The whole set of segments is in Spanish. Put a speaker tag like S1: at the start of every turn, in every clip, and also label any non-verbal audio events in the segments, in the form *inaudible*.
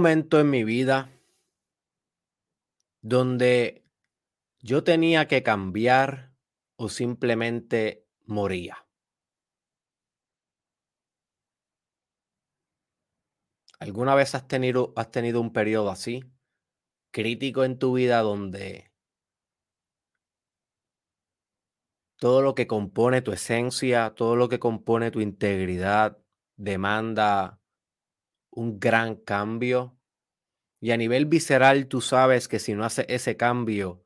S1: Momento en mi vida donde yo tenía que cambiar o simplemente moría. ¿Alguna vez has tenido, has tenido un periodo así, crítico en tu vida, donde todo lo que compone tu esencia, todo lo que compone tu integridad demanda un gran cambio. Y a nivel visceral tú sabes que si no haces ese cambio,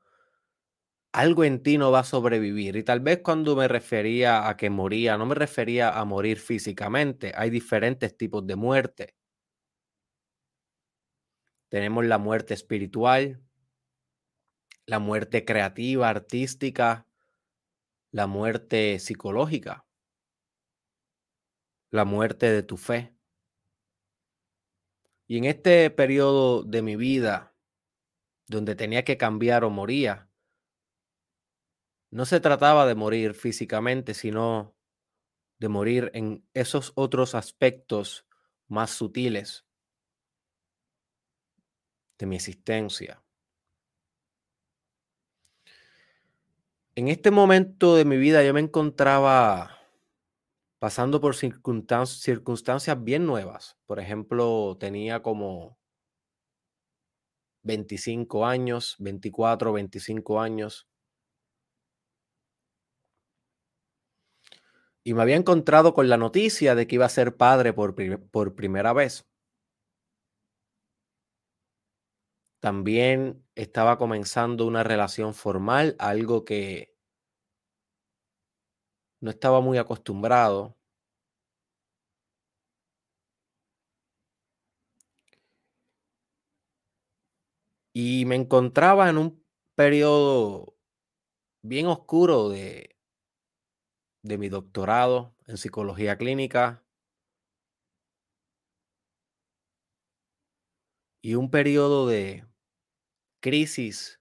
S1: algo en ti no va a sobrevivir. Y tal vez cuando me refería a que moría, no me refería a morir físicamente. Hay diferentes tipos de muerte. Tenemos la muerte espiritual, la muerte creativa, artística, la muerte psicológica, la muerte de tu fe. Y en este periodo de mi vida, donde tenía que cambiar o moría, no se trataba de morir físicamente, sino de morir en esos otros aspectos más sutiles de mi existencia. En este momento de mi vida yo me encontraba pasando por circunstancias bien nuevas. Por ejemplo, tenía como 25 años, 24, 25 años. Y me había encontrado con la noticia de que iba a ser padre por, por primera vez. También estaba comenzando una relación formal, algo que no estaba muy acostumbrado. Y me encontraba en un periodo bien oscuro de, de mi doctorado en psicología clínica y un periodo de crisis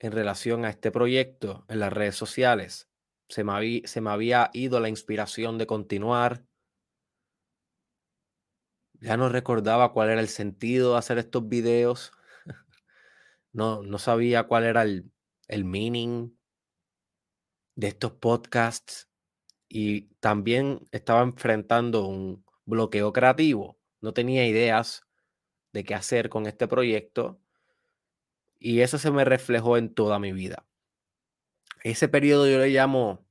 S1: en relación a este proyecto en las redes sociales se me, había, se me había ido la inspiración de continuar. Ya no recordaba cuál era el sentido de hacer estos videos. *laughs* No, no sabía cuál era el, el meaning de estos podcasts. Y también estaba enfrentando un bloqueo creativo. No tenía ideas de qué hacer con este proyecto. Y eso se me reflejó en toda mi vida. Ese periodo yo le llamo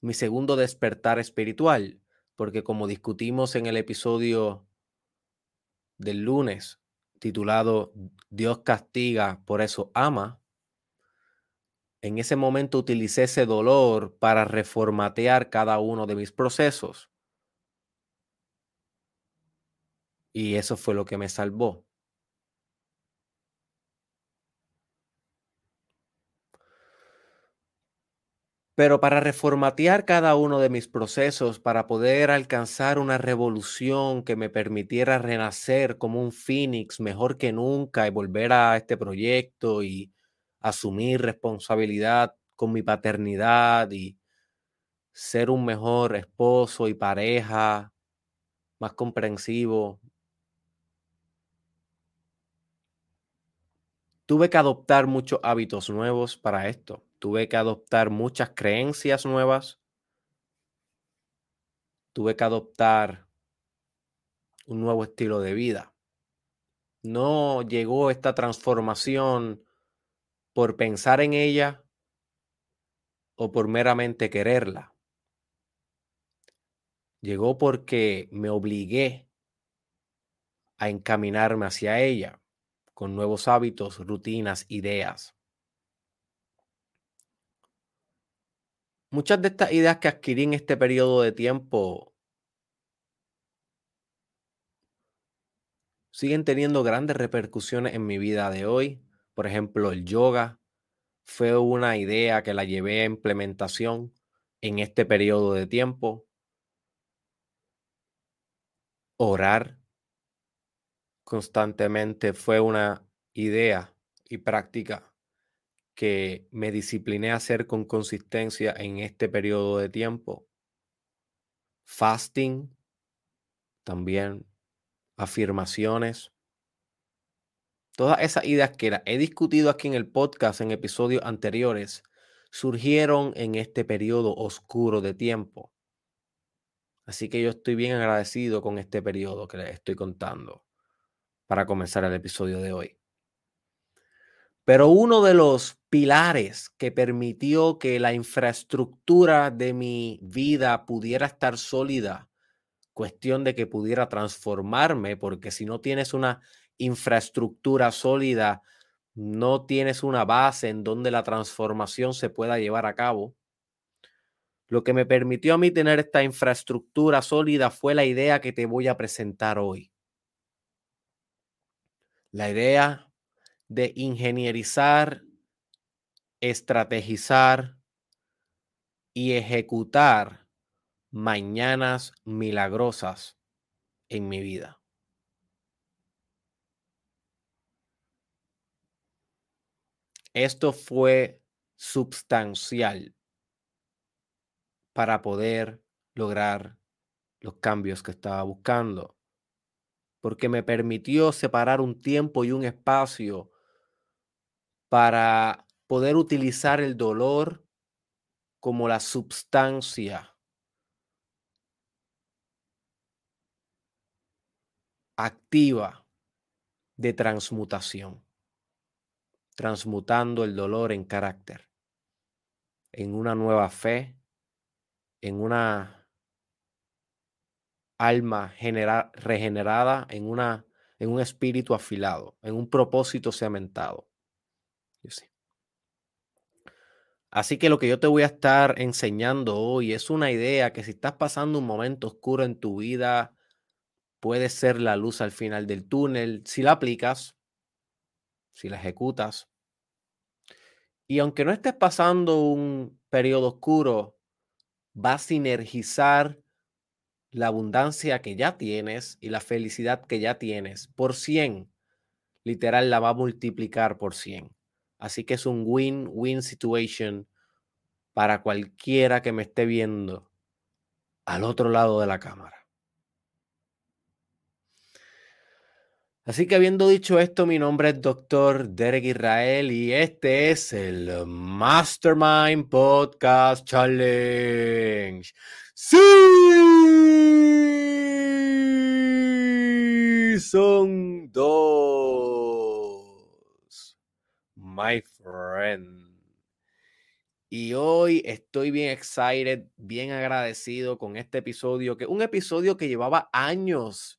S1: mi segundo despertar espiritual, porque como discutimos en el episodio del lunes titulado Dios castiga, por eso ama, en ese momento utilicé ese dolor para reformatear cada uno de mis procesos. Y eso fue lo que me salvó. Pero para reformatear cada uno de mis procesos, para poder alcanzar una revolución que me permitiera renacer como un Fénix mejor que nunca y volver a este proyecto y asumir responsabilidad con mi paternidad y ser un mejor esposo y pareja, más comprensivo. Tuve que adoptar muchos hábitos nuevos para esto tuve que adoptar muchas creencias nuevas, tuve que adoptar un nuevo estilo de vida. No llegó esta transformación por pensar en ella o por meramente quererla. Llegó porque me obligué a encaminarme hacia ella con nuevos hábitos, rutinas, ideas. Muchas de estas ideas que adquirí en este periodo de tiempo siguen teniendo grandes repercusiones en mi vida de hoy. Por ejemplo, el yoga fue una idea que la llevé a implementación en este periodo de tiempo. Orar constantemente fue una idea y práctica que me discipliné a hacer con consistencia en este periodo de tiempo. Fasting, también afirmaciones, todas esas ideas que he discutido aquí en el podcast en episodios anteriores, surgieron en este periodo oscuro de tiempo. Así que yo estoy bien agradecido con este periodo que les estoy contando para comenzar el episodio de hoy. Pero uno de los pilares que permitió que la infraestructura de mi vida pudiera estar sólida, cuestión de que pudiera transformarme, porque si no tienes una infraestructura sólida, no tienes una base en donde la transformación se pueda llevar a cabo. Lo que me permitió a mí tener esta infraestructura sólida fue la idea que te voy a presentar hoy. La idea de ingenierizar, estrategizar y ejecutar mañanas milagrosas en mi vida. Esto fue substancial para poder lograr los cambios que estaba buscando, porque me permitió separar un tiempo y un espacio para poder utilizar el dolor como la substancia activa de transmutación transmutando el dolor en carácter, en una nueva fe, en una alma regenerada, en, una, en un espíritu afilado, en un propósito cementado. Así que lo que yo te voy a estar enseñando hoy es una idea que si estás pasando un momento oscuro en tu vida, puede ser la luz al final del túnel. Si la aplicas, si la ejecutas. Y aunque no estés pasando un periodo oscuro, va a sinergizar la abundancia que ya tienes y la felicidad que ya tienes por 100. Literal, la va a multiplicar por 100. Así que es un win-win situation para cualquiera que me esté viendo al otro lado de la cámara. Así que habiendo dicho esto, mi nombre es Dr. Derek Israel y este es el Mastermind Podcast Challenge. Sí, son dos, my friend. Y hoy estoy bien excited, bien agradecido con este episodio, que un episodio que llevaba años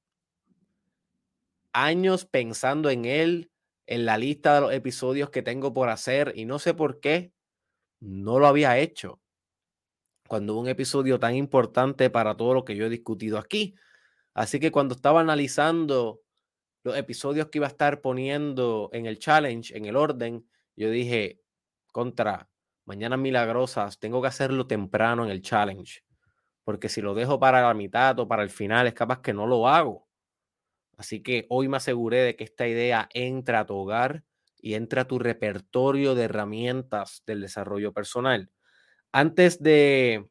S1: años pensando en él, en la lista de los episodios que tengo por hacer y no sé por qué no lo había hecho cuando un episodio tan importante para todo lo que yo he discutido aquí. Así que cuando estaba analizando los episodios que iba a estar poniendo en el challenge, en el orden, yo dije, contra, mañana milagrosas, tengo que hacerlo temprano en el challenge, porque si lo dejo para la mitad o para el final, es capaz que no lo hago. Así que hoy me aseguré de que esta idea entra a tu hogar y entra a tu repertorio de herramientas del desarrollo personal. Antes de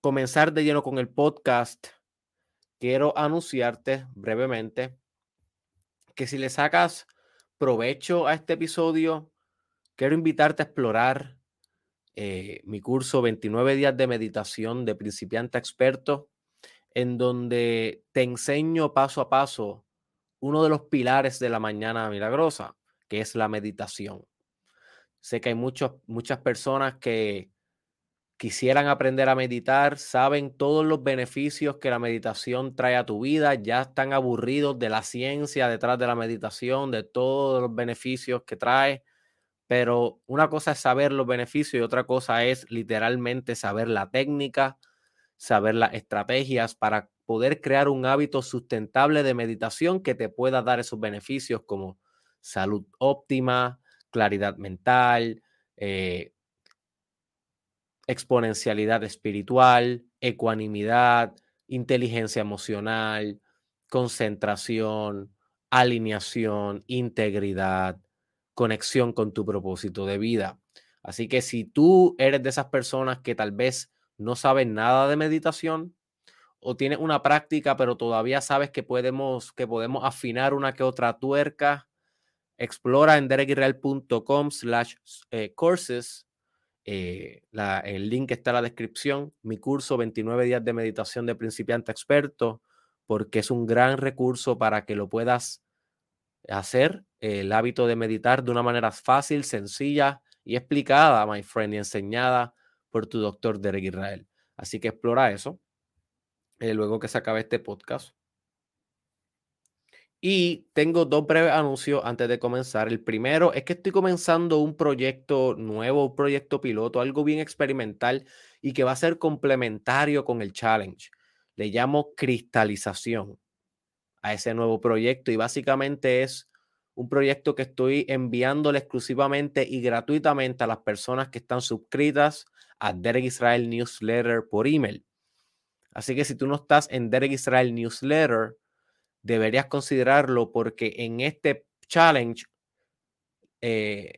S1: comenzar de lleno con el podcast, quiero anunciarte brevemente que si le sacas provecho a este episodio, quiero invitarte a explorar eh, mi curso 29 días de meditación de principiante experto en donde te enseño paso a paso uno de los pilares de la mañana milagrosa, que es la meditación. Sé que hay muchos, muchas personas que quisieran aprender a meditar, saben todos los beneficios que la meditación trae a tu vida, ya están aburridos de la ciencia detrás de la meditación, de todos los beneficios que trae, pero una cosa es saber los beneficios y otra cosa es literalmente saber la técnica, saber las estrategias para poder crear un hábito sustentable de meditación que te pueda dar esos beneficios como salud óptima, claridad mental, eh, exponencialidad espiritual, ecuanimidad, inteligencia emocional, concentración, alineación, integridad, conexión con tu propósito de vida. Así que si tú eres de esas personas que tal vez no saben nada de meditación o tienes una práctica, pero todavía sabes que podemos, que podemos afinar una que otra tuerca, explora en derekisrael.com slash eh, courses. Eh, el link está en la descripción. Mi curso 29 días de meditación de principiante experto, porque es un gran recurso para que lo puedas hacer el hábito de meditar de una manera fácil, sencilla y explicada, my friend, y enseñada por tu doctor Derek Israel. Así que explora eso eh, luego que se acabe este podcast. Y tengo dos breves anuncios antes de comenzar. El primero es que estoy comenzando un proyecto nuevo, un proyecto piloto, algo bien experimental y que va a ser complementario con el challenge. Le llamo cristalización a ese nuevo proyecto y básicamente es un proyecto que estoy enviándole exclusivamente y gratuitamente a las personas que están suscritas a Derek Israel Newsletter por email. Así que si tú no estás en Derek Israel Newsletter, deberías considerarlo porque en este challenge eh,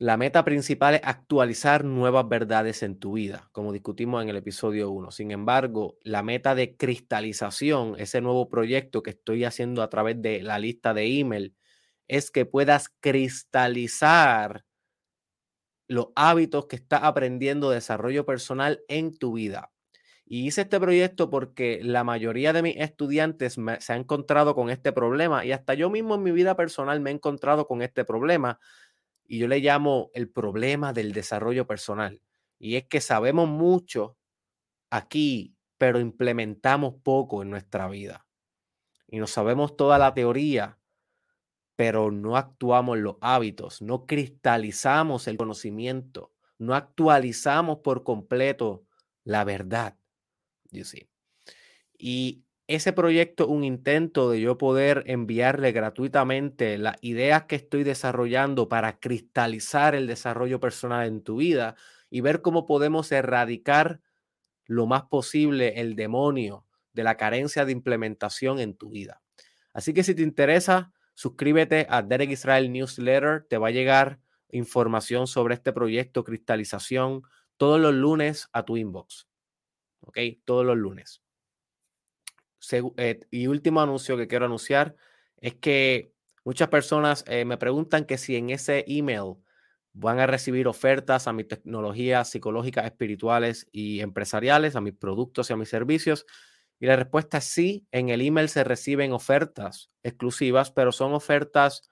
S1: la meta principal es actualizar nuevas verdades en tu vida, como discutimos en el episodio 1. Sin embargo, la meta de cristalización, ese nuevo proyecto que estoy haciendo a través de la lista de email, es que puedas cristalizar los hábitos que estás aprendiendo de desarrollo personal en tu vida. Y hice este proyecto porque la mayoría de mis estudiantes se han encontrado con este problema y hasta yo mismo en mi vida personal me he encontrado con este problema y yo le llamo el problema del desarrollo personal. Y es que sabemos mucho aquí, pero implementamos poco en nuestra vida. Y no sabemos toda la teoría, pero no actuamos los hábitos, no cristalizamos el conocimiento, no actualizamos por completo la verdad. Y ese proyecto un intento de yo poder enviarle gratuitamente las ideas que estoy desarrollando para cristalizar el desarrollo personal en tu vida y ver cómo podemos erradicar lo más posible el demonio de la carencia de implementación en tu vida. Así que si te interesa, suscríbete a Derek Israel Newsletter, te va a llegar información sobre este proyecto Cristalización todos los lunes a tu inbox. ¿Ok? Todos los lunes. Eh, y último anuncio que quiero anunciar es que muchas personas eh, me preguntan que si en ese email van a recibir ofertas a mis tecnologías psicológicas, espirituales y empresariales, a mis productos y a mis servicios. Y la respuesta es sí, en el email se reciben ofertas exclusivas, pero son ofertas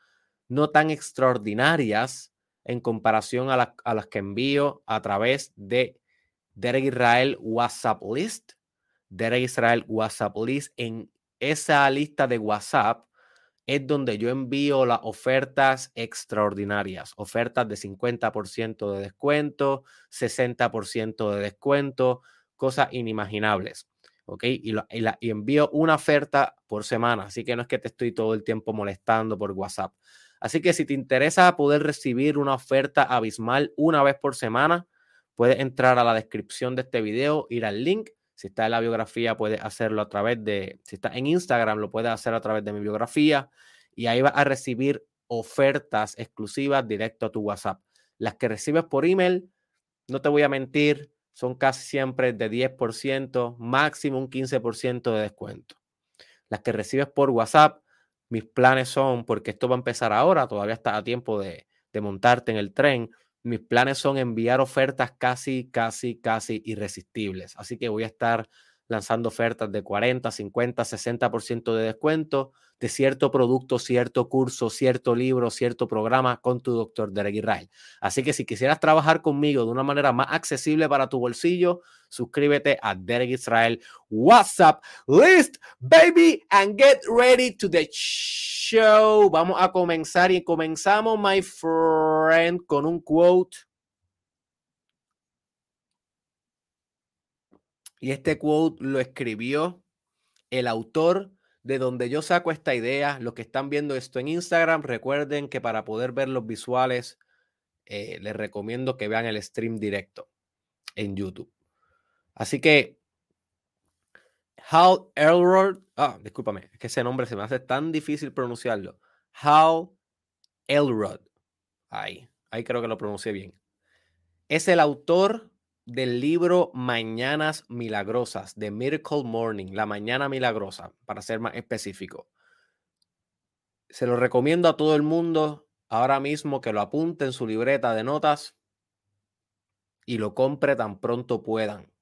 S1: no tan extraordinarias en comparación a, a las que envío a través de Derek Israel WhatsApp List Derek Israel WhatsApp List. En esa lista de WhatsApp es donde yo envío las ofertas extraordinarias, ofertas de 50% de descuento, 60% de descuento, cosas inimaginables. ¿Ok? Y, y envío una oferta por semana, así que no es que te estoy todo el tiempo molestando por WhatsApp. Así que si te interesa poder recibir una oferta abismal una vez por semana, puedes entrar a la descripción de este video, ir al link si está en la biografía, puedes hacerlo a través de, si está en Instagram, lo puedes hacer a través de mi biografía y ahí vas a recibir ofertas exclusivas directo a tu WhatsApp. Las que recibes por email, no te voy a mentir, son casi siempre de 10%, máximo un 15% de descuento. Las que recibes por WhatsApp, mis planes son, porque esto va a empezar ahora, todavía está a tiempo de, de montarte en el tren, mis planes son enviar ofertas casi, casi, casi irresistibles. Así que voy a estar lanzando ofertas de 40, 50, 60% de descuento de cierto producto, cierto curso, cierto libro, cierto programa con tu doctor Derek Israel. Así que si quisieras trabajar conmigo de una manera más accesible para tu bolsillo, suscríbete a Derek Israel WhatsApp List, baby, and get ready to the show. Vamos a comenzar y comenzamos, my friend, con un quote. Y este quote lo escribió el autor de donde yo saco esta idea. Los que están viendo esto en Instagram, recuerden que para poder ver los visuales, eh, les recomiendo que vean el stream directo en YouTube. Así que, Hal Elrod, ah, discúlpame, es que ese nombre se me hace tan difícil pronunciarlo. Hal Elrod, ahí, ahí creo que lo pronuncié bien. Es el autor del libro Mañanas Milagrosas, de Miracle Morning, la mañana milagrosa, para ser más específico. Se lo recomiendo a todo el mundo ahora mismo que lo apunte en su libreta de notas y lo compre tan pronto puedan.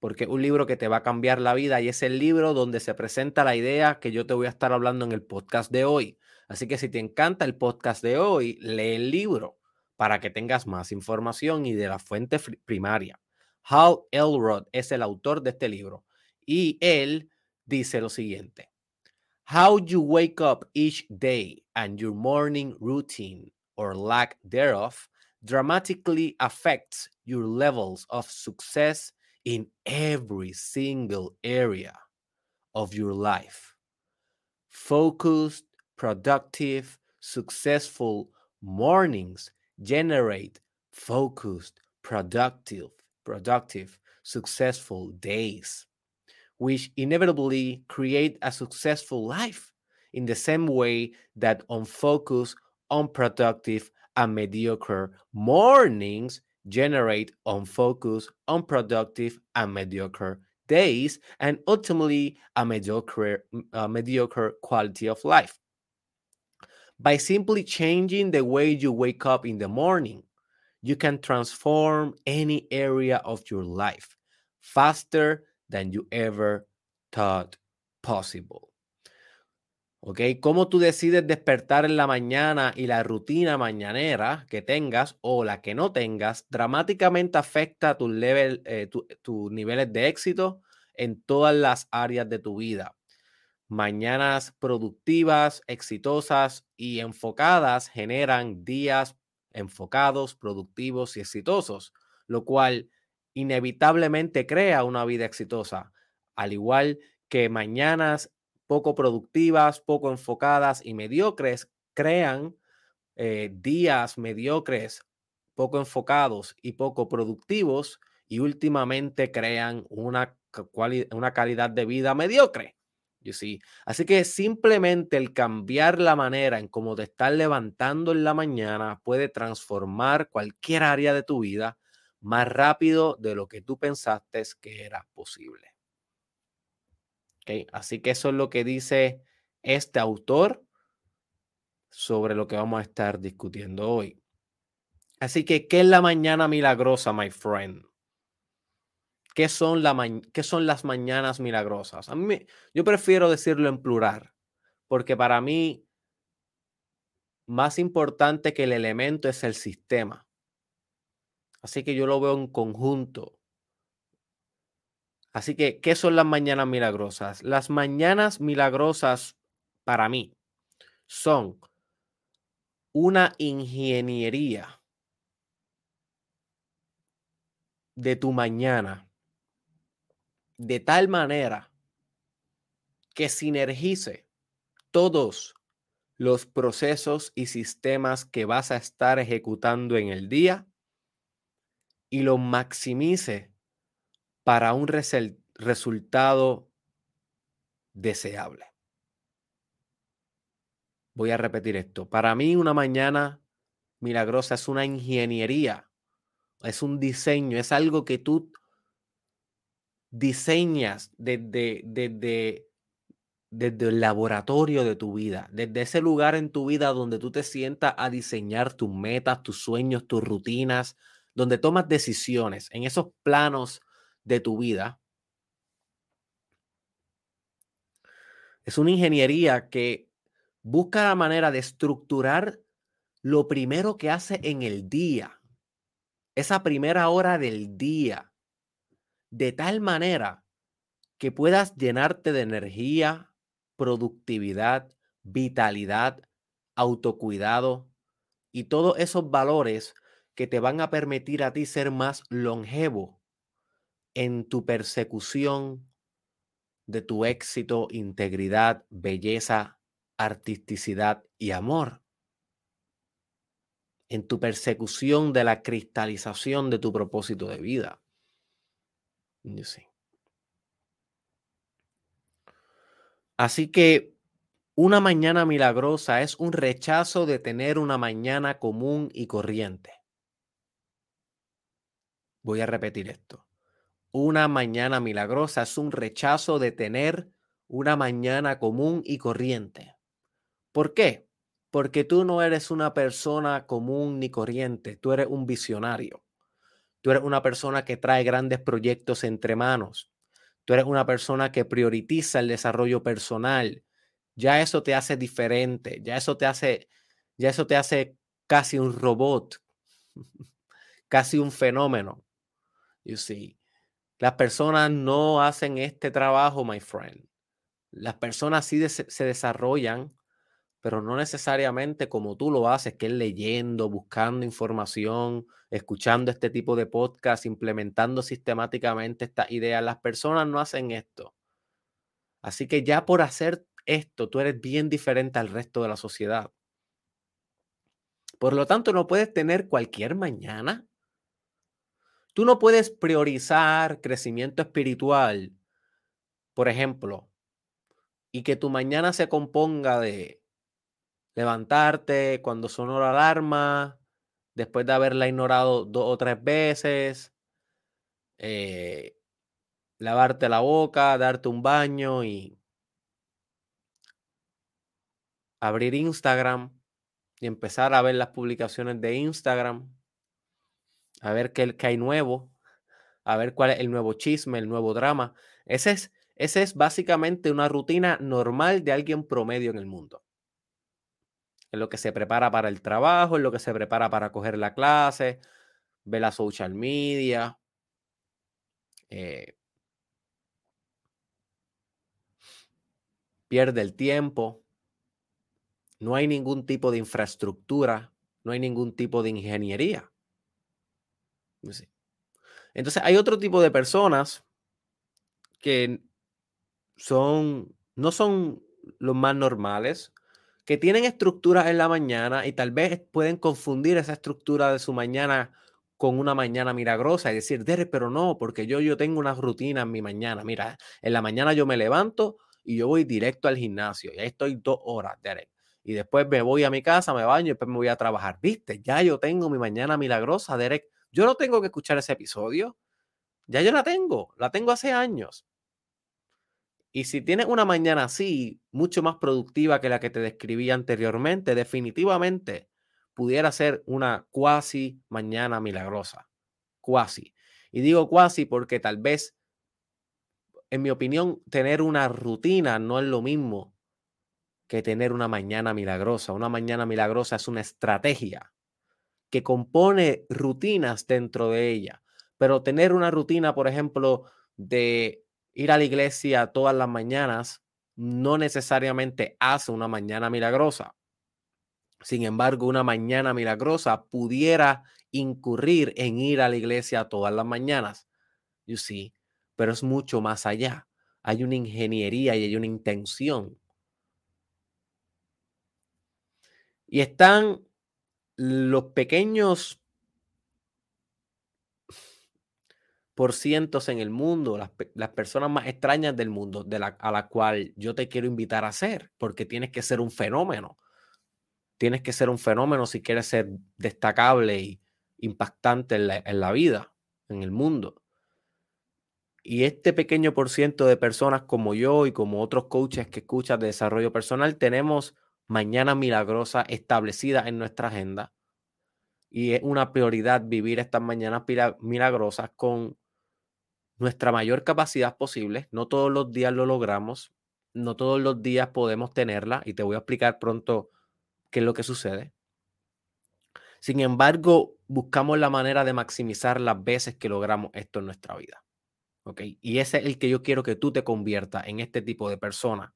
S1: Porque es un libro que te va a cambiar la vida y es el libro donde se presenta la idea que yo te voy a estar hablando en el podcast de hoy. Así que si te encanta el podcast de hoy, lee el libro para que tengas más información y de la fuente primaria. Hal Elrod es el autor de este libro y él dice lo siguiente. How you wake up each day and your morning routine or lack thereof dramatically affects your levels of success in every single area of your life. Focused, productive, successful mornings generate focused, productive, productive, successful days which inevitably create a successful life in the same way that unfocused, unproductive, and mediocre mornings generate unfocused, unproductive, and mediocre days, and ultimately a mediocre, a mediocre quality of life. By simply changing the way you wake up in the morning, you can transform any area of your life faster than you ever thought possible. ¿Ok? Cómo tú decides despertar en la mañana y la rutina mañanera que tengas o la que no tengas dramáticamente afecta tus eh, tu, niveles de éxito en todas las áreas de tu vida. Mañanas productivas, exitosas y enfocadas generan días enfocados, productivos y exitosos, lo cual inevitablemente crea una vida exitosa, al igual que mañanas poco productivas, poco enfocadas y mediocres crean eh, días mediocres, poco enfocados y poco productivos y últimamente crean una, una calidad de vida mediocre. You Así que simplemente el cambiar la manera en cómo te estás levantando en la mañana puede transformar cualquier área de tu vida más rápido de lo que tú pensaste que era posible. Así que eso es lo que dice este autor sobre lo que vamos a estar discutiendo hoy. Así que, ¿qué es la mañana milagrosa, my friend? ¿Qué son, la ¿Qué son las mañanas milagrosas? A mí, yo prefiero decirlo en plural, porque para mí, más importante que el elemento es el sistema. Así que yo lo veo en conjunto. Así que, ¿qué son las mañanas milagrosas? Las mañanas milagrosas para mí son una ingeniería de tu mañana de tal manera que sinergice todos los procesos y sistemas que vas a estar ejecutando en el día y lo maximice para un resultado deseable. Voy a repetir esto. Para mí una mañana milagrosa es una ingeniería, es un diseño, es algo que tú diseñas desde, desde, desde el laboratorio de tu vida, desde ese lugar en tu vida donde tú te sientas a diseñar tus metas, tus sueños, tus rutinas, donde tomas decisiones en esos planos de tu vida, es una ingeniería que busca la manera de estructurar lo primero que hace en el día, esa primera hora del día, de tal manera que puedas llenarte de energía, productividad, vitalidad, autocuidado y todos esos valores que te van a permitir a ti ser más longevo en tu persecución de tu éxito, integridad, belleza, artisticidad y amor. En tu persecución de la cristalización de tu propósito de vida. Así que una mañana milagrosa es un rechazo de tener una mañana común y corriente. Voy a repetir esto. Una mañana milagrosa es un rechazo de tener una mañana común y corriente. ¿Por qué? Porque tú no eres una persona común ni corriente, tú eres un visionario. Tú eres una persona que trae grandes proyectos entre manos. Tú eres una persona que prioriza el desarrollo personal. Ya eso te hace diferente, ya eso te hace ya eso te hace casi un robot, *laughs* casi un fenómeno. You see. Las personas no hacen este trabajo, my friend. Las personas sí se desarrollan, pero no necesariamente como tú lo haces, que es leyendo, buscando información, escuchando este tipo de podcast, implementando sistemáticamente estas ideas. Las personas no hacen esto. Así que ya por hacer esto, tú eres bien diferente al resto de la sociedad. Por lo tanto, no puedes tener cualquier mañana. Tú no puedes priorizar crecimiento espiritual, por ejemplo, y que tu mañana se componga de levantarte cuando sonó la alarma, después de haberla ignorado dos o tres veces, eh, lavarte la boca, darte un baño y abrir Instagram y empezar a ver las publicaciones de Instagram, a ver qué, qué hay nuevo, a ver cuál es el nuevo chisme, el nuevo drama. Ese es esa es básicamente una rutina normal de alguien promedio en el mundo. En lo que se prepara para el trabajo, en lo que se prepara para coger la clase, ve la social media. Eh, pierde el tiempo. No hay ningún tipo de infraestructura, no hay ningún tipo de ingeniería. Entonces hay otro tipo de personas que son, no son los más normales, que tienen estructuras en la mañana y tal vez pueden confundir esa estructura de su mañana con una mañana milagrosa y decir, Derek, pero no, porque yo, yo tengo una rutina en mi mañana. Mira, en la mañana yo me levanto y yo voy directo al gimnasio y ahí estoy dos horas, Derek. Y después me voy a mi casa, me baño y después me voy a trabajar. Viste, ya yo tengo mi mañana milagrosa, Derek. Yo no tengo que escuchar ese episodio. Ya yo la tengo, la tengo hace años. Y si tienes una mañana así, mucho más productiva que la que te describí anteriormente, definitivamente pudiera ser una cuasi mañana milagrosa. Cuasi. Y digo cuasi porque tal vez, en mi opinión, tener una rutina no es lo mismo que tener una mañana milagrosa. Una mañana milagrosa es una estrategia que compone rutinas dentro de ella. Pero tener una rutina, por ejemplo, de ir a la iglesia todas las mañanas no necesariamente hace una mañana milagrosa. Sin embargo, una mañana milagrosa pudiera incurrir en ir a la iglesia todas las mañanas. You see, pero es mucho más allá. Hay una ingeniería y hay una intención. Y están los pequeños por cientos en el mundo, las, personas más extrañas del mundo, de la, a la cual yo te quiero invitar a ser, porque tienes que ser un fenómeno. Tienes que ser un fenómeno si quieres ser destacable y impactante en la, en la vida, en el mundo. Y este pequeño por ciento de personas como yo y como otros coaches que escuchas de desarrollo personal, tenemos mañana milagrosa establecida en nuestra agenda. Y es una prioridad vivir estas mañanas milagrosas con nuestra mayor capacidad posible. No todos los días lo logramos, no todos los días podemos tenerla y te voy a explicar pronto qué es lo que sucede. Sin embargo, buscamos la manera de maximizar las veces que logramos esto en nuestra vida. Y ese es el que yo quiero que tú te conviertas en este tipo de persona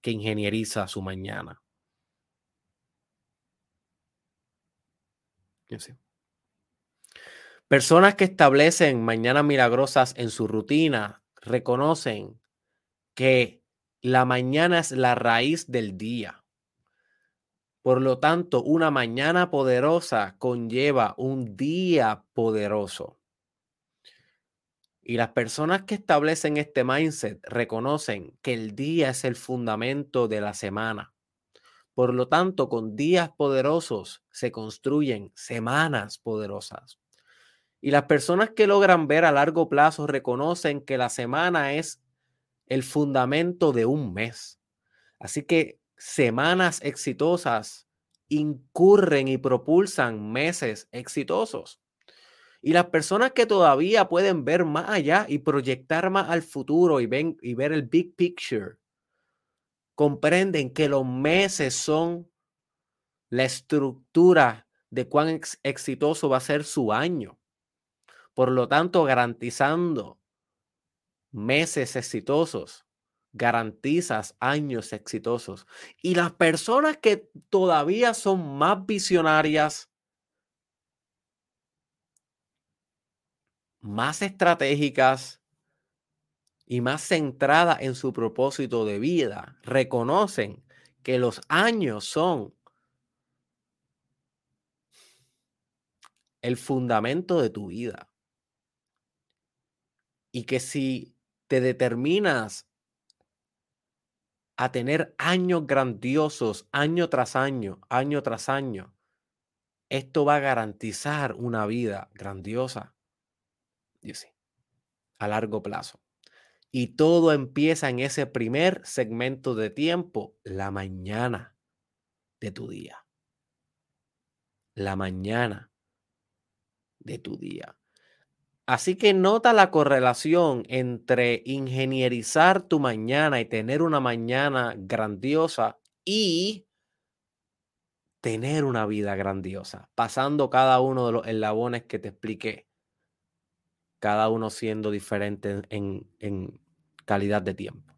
S1: que ingenieriza su mañana. Personas que establecen mañanas milagrosas en su rutina reconocen que la mañana es la raíz del día. Por lo tanto, una mañana poderosa conlleva un día poderoso. Y las personas que establecen este mindset reconocen que el día es el fundamento de la semana. Por lo tanto, con días poderosos se construyen semanas poderosas. Y las personas que logran ver a largo plazo reconocen que la semana es el fundamento de un mes. Así que semanas exitosas incurren y propulsan meses exitosos. Y las personas que todavía pueden ver más allá y proyectar más al futuro y, ven, y ver el big picture, comprenden que los meses son la estructura de cuán exitoso va a ser su año. Por lo tanto, garantizando meses exitosos, garantizas años exitosos. Y las personas que todavía son más visionarias, más estratégicas y más centradas en su propósito de vida, reconocen que los años son el fundamento de tu vida. Y que si te determinas a tener años grandiosos, año tras año, año tras año, esto va a garantizar una vida grandiosa. a largo plazo. Y todo empieza en ese primer segmento de tiempo, la mañana de tu día. La mañana de tu día. Así que nota la correlación entre ingenierizar tu mañana y tener una mañana grandiosa y tener una vida grandiosa, pasando cada uno de los eslabones que te expliqué, cada uno siendo diferente en, calidad de tiempo.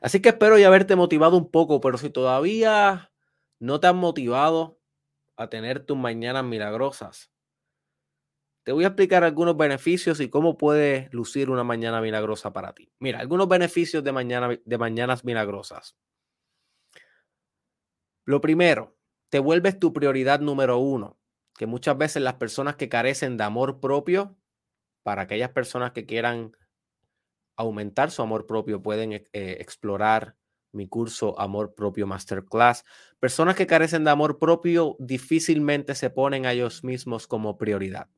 S1: Así que espero ya haberte motivado un poco, pero si todavía no te has motivado a tener tus mañanas milagrosas, te voy a explicar algunos beneficios y cómo puede lucir una mañana milagrosa para ti. Mira, algunos beneficios de, mañana, de mañanas milagrosas. Lo primero, te vuelves tu prioridad número uno, que muchas veces las personas que carecen de amor propio, para aquellas personas que quieran aumentar su amor propio, pueden eh, explorar mi curso Amor Propio Masterclass. Personas que carecen de amor propio difícilmente se ponen a ellos mismos como prioridad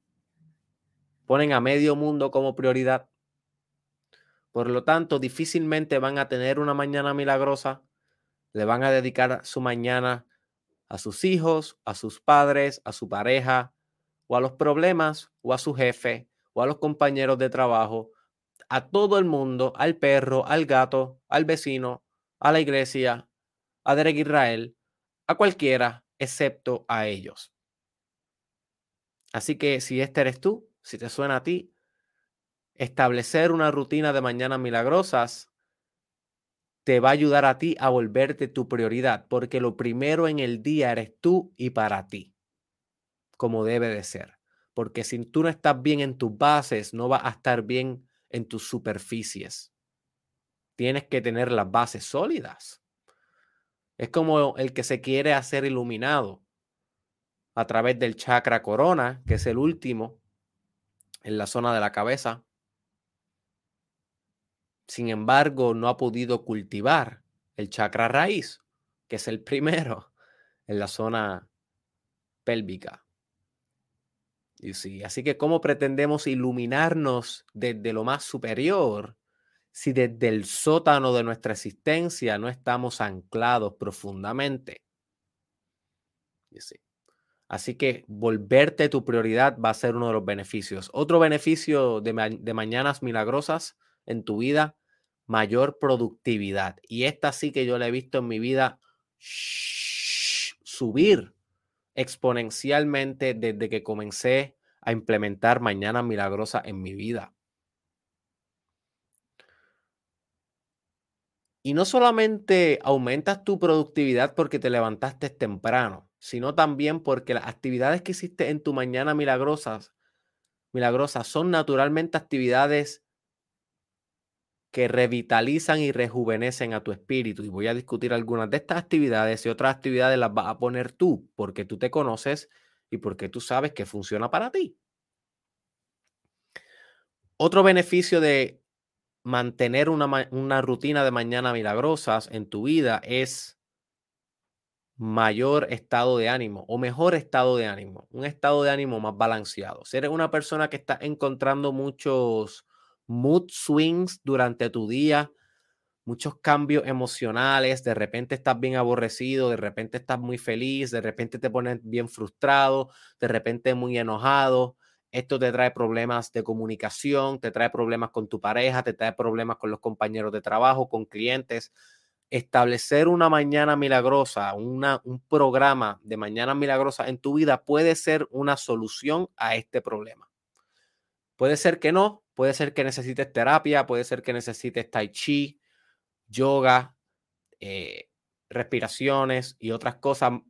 S1: ponen a medio mundo como prioridad. Por lo tanto, difícilmente van a tener una mañana milagrosa, le van a dedicar su mañana a sus hijos, a sus padres, a su pareja, o a los problemas, o a su jefe, o a los compañeros de trabajo, a todo el mundo, al perro, al gato, al vecino, a la iglesia, a Derek Israel, a cualquiera, excepto a ellos. Así que si este eres tú, si te suena a ti, establecer una rutina de mañanas milagrosas te va a ayudar a ti a volverte tu prioridad, porque lo primero en el día eres tú y para ti, como debe de ser. Porque si tú no estás bien en tus bases, no vas a estar bien en tus superficies. Tienes que tener las bases sólidas. Es como el que se quiere hacer iluminado a través del chakra corona, que es el último en la zona de la cabeza. Sin embargo, no ha podido cultivar el chakra raíz, que es el primero *laughs* en la zona pélvica. Así que, ¿cómo pretendemos iluminarnos desde lo más superior si desde el sótano de nuestra existencia no estamos anclados profundamente? Así que volverte tu prioridad va a ser uno de los beneficios. Otro beneficio de, mañanas milagrosas en tu vida, mayor productividad. Y esta sí que yo la he visto en mi vida subir exponencialmente desde que comencé a implementar mañanas milagrosas en mi vida. Y no solamente aumentas tu productividad porque te levantaste temprano, sino también porque las actividades que hiciste en tu mañana milagrosas, milagrosas son naturalmente actividades que revitalizan y rejuvenecen a tu espíritu. Y voy a discutir algunas de estas actividades y otras actividades las vas a poner tú, porque tú te conoces y porque tú sabes que funciona para ti. Otro beneficio de mantener una, una rutina de mañana milagrosas en tu vida es mayor estado de ánimo o mejor estado de ánimo, un estado de ánimo más balanceado. Si eres una persona que está encontrando muchos mood swings durante tu día, muchos cambios emocionales, de repente estás bien aborrecido, de repente estás muy feliz, de repente te pones bien frustrado, de repente muy enojado. Esto te trae problemas de comunicación, te trae problemas con tu pareja, te trae problemas con los compañeros de trabajo, con clientes. Establecer una mañana milagrosa, una, un programa de mañana milagrosa en tu vida puede ser una solución a este problema. Puede ser que no, puede ser que necesites terapia, puede ser que necesites tai chi, yoga, eh, respiraciones y otras cosas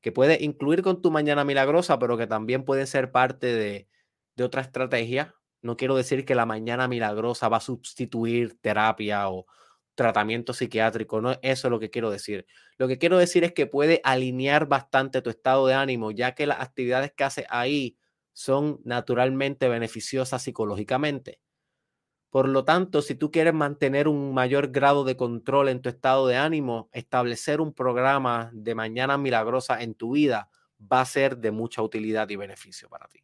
S1: que puedes incluir con tu mañana milagrosa, pero que también pueden ser parte de, de otra estrategia. No quiero decir que la mañana milagrosa va a sustituir terapia o tratamiento psiquiátrico, no eso es lo que quiero decir. Lo que quiero decir es que puede alinear bastante tu estado de ánimo, ya que las actividades que haces ahí son naturalmente beneficiosas psicológicamente. Por lo tanto, si tú quieres mantener un mayor grado de control en tu estado de ánimo, establecer un programa de mañana milagrosa en tu vida va a ser de mucha utilidad y beneficio para ti.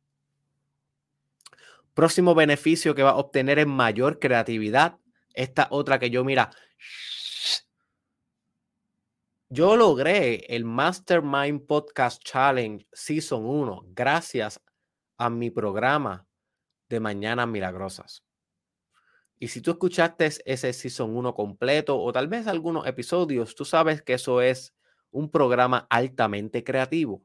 S1: Próximo beneficio que va a obtener es mayor creatividad. Esta otra que yo, mira, yo logré el Mastermind Podcast Challenge Season 1 gracias a mi programa de Mañanas Milagrosas. Y si tú escuchaste ese Season 1 completo o tal vez algunos episodios, tú sabes que eso es un programa altamente creativo.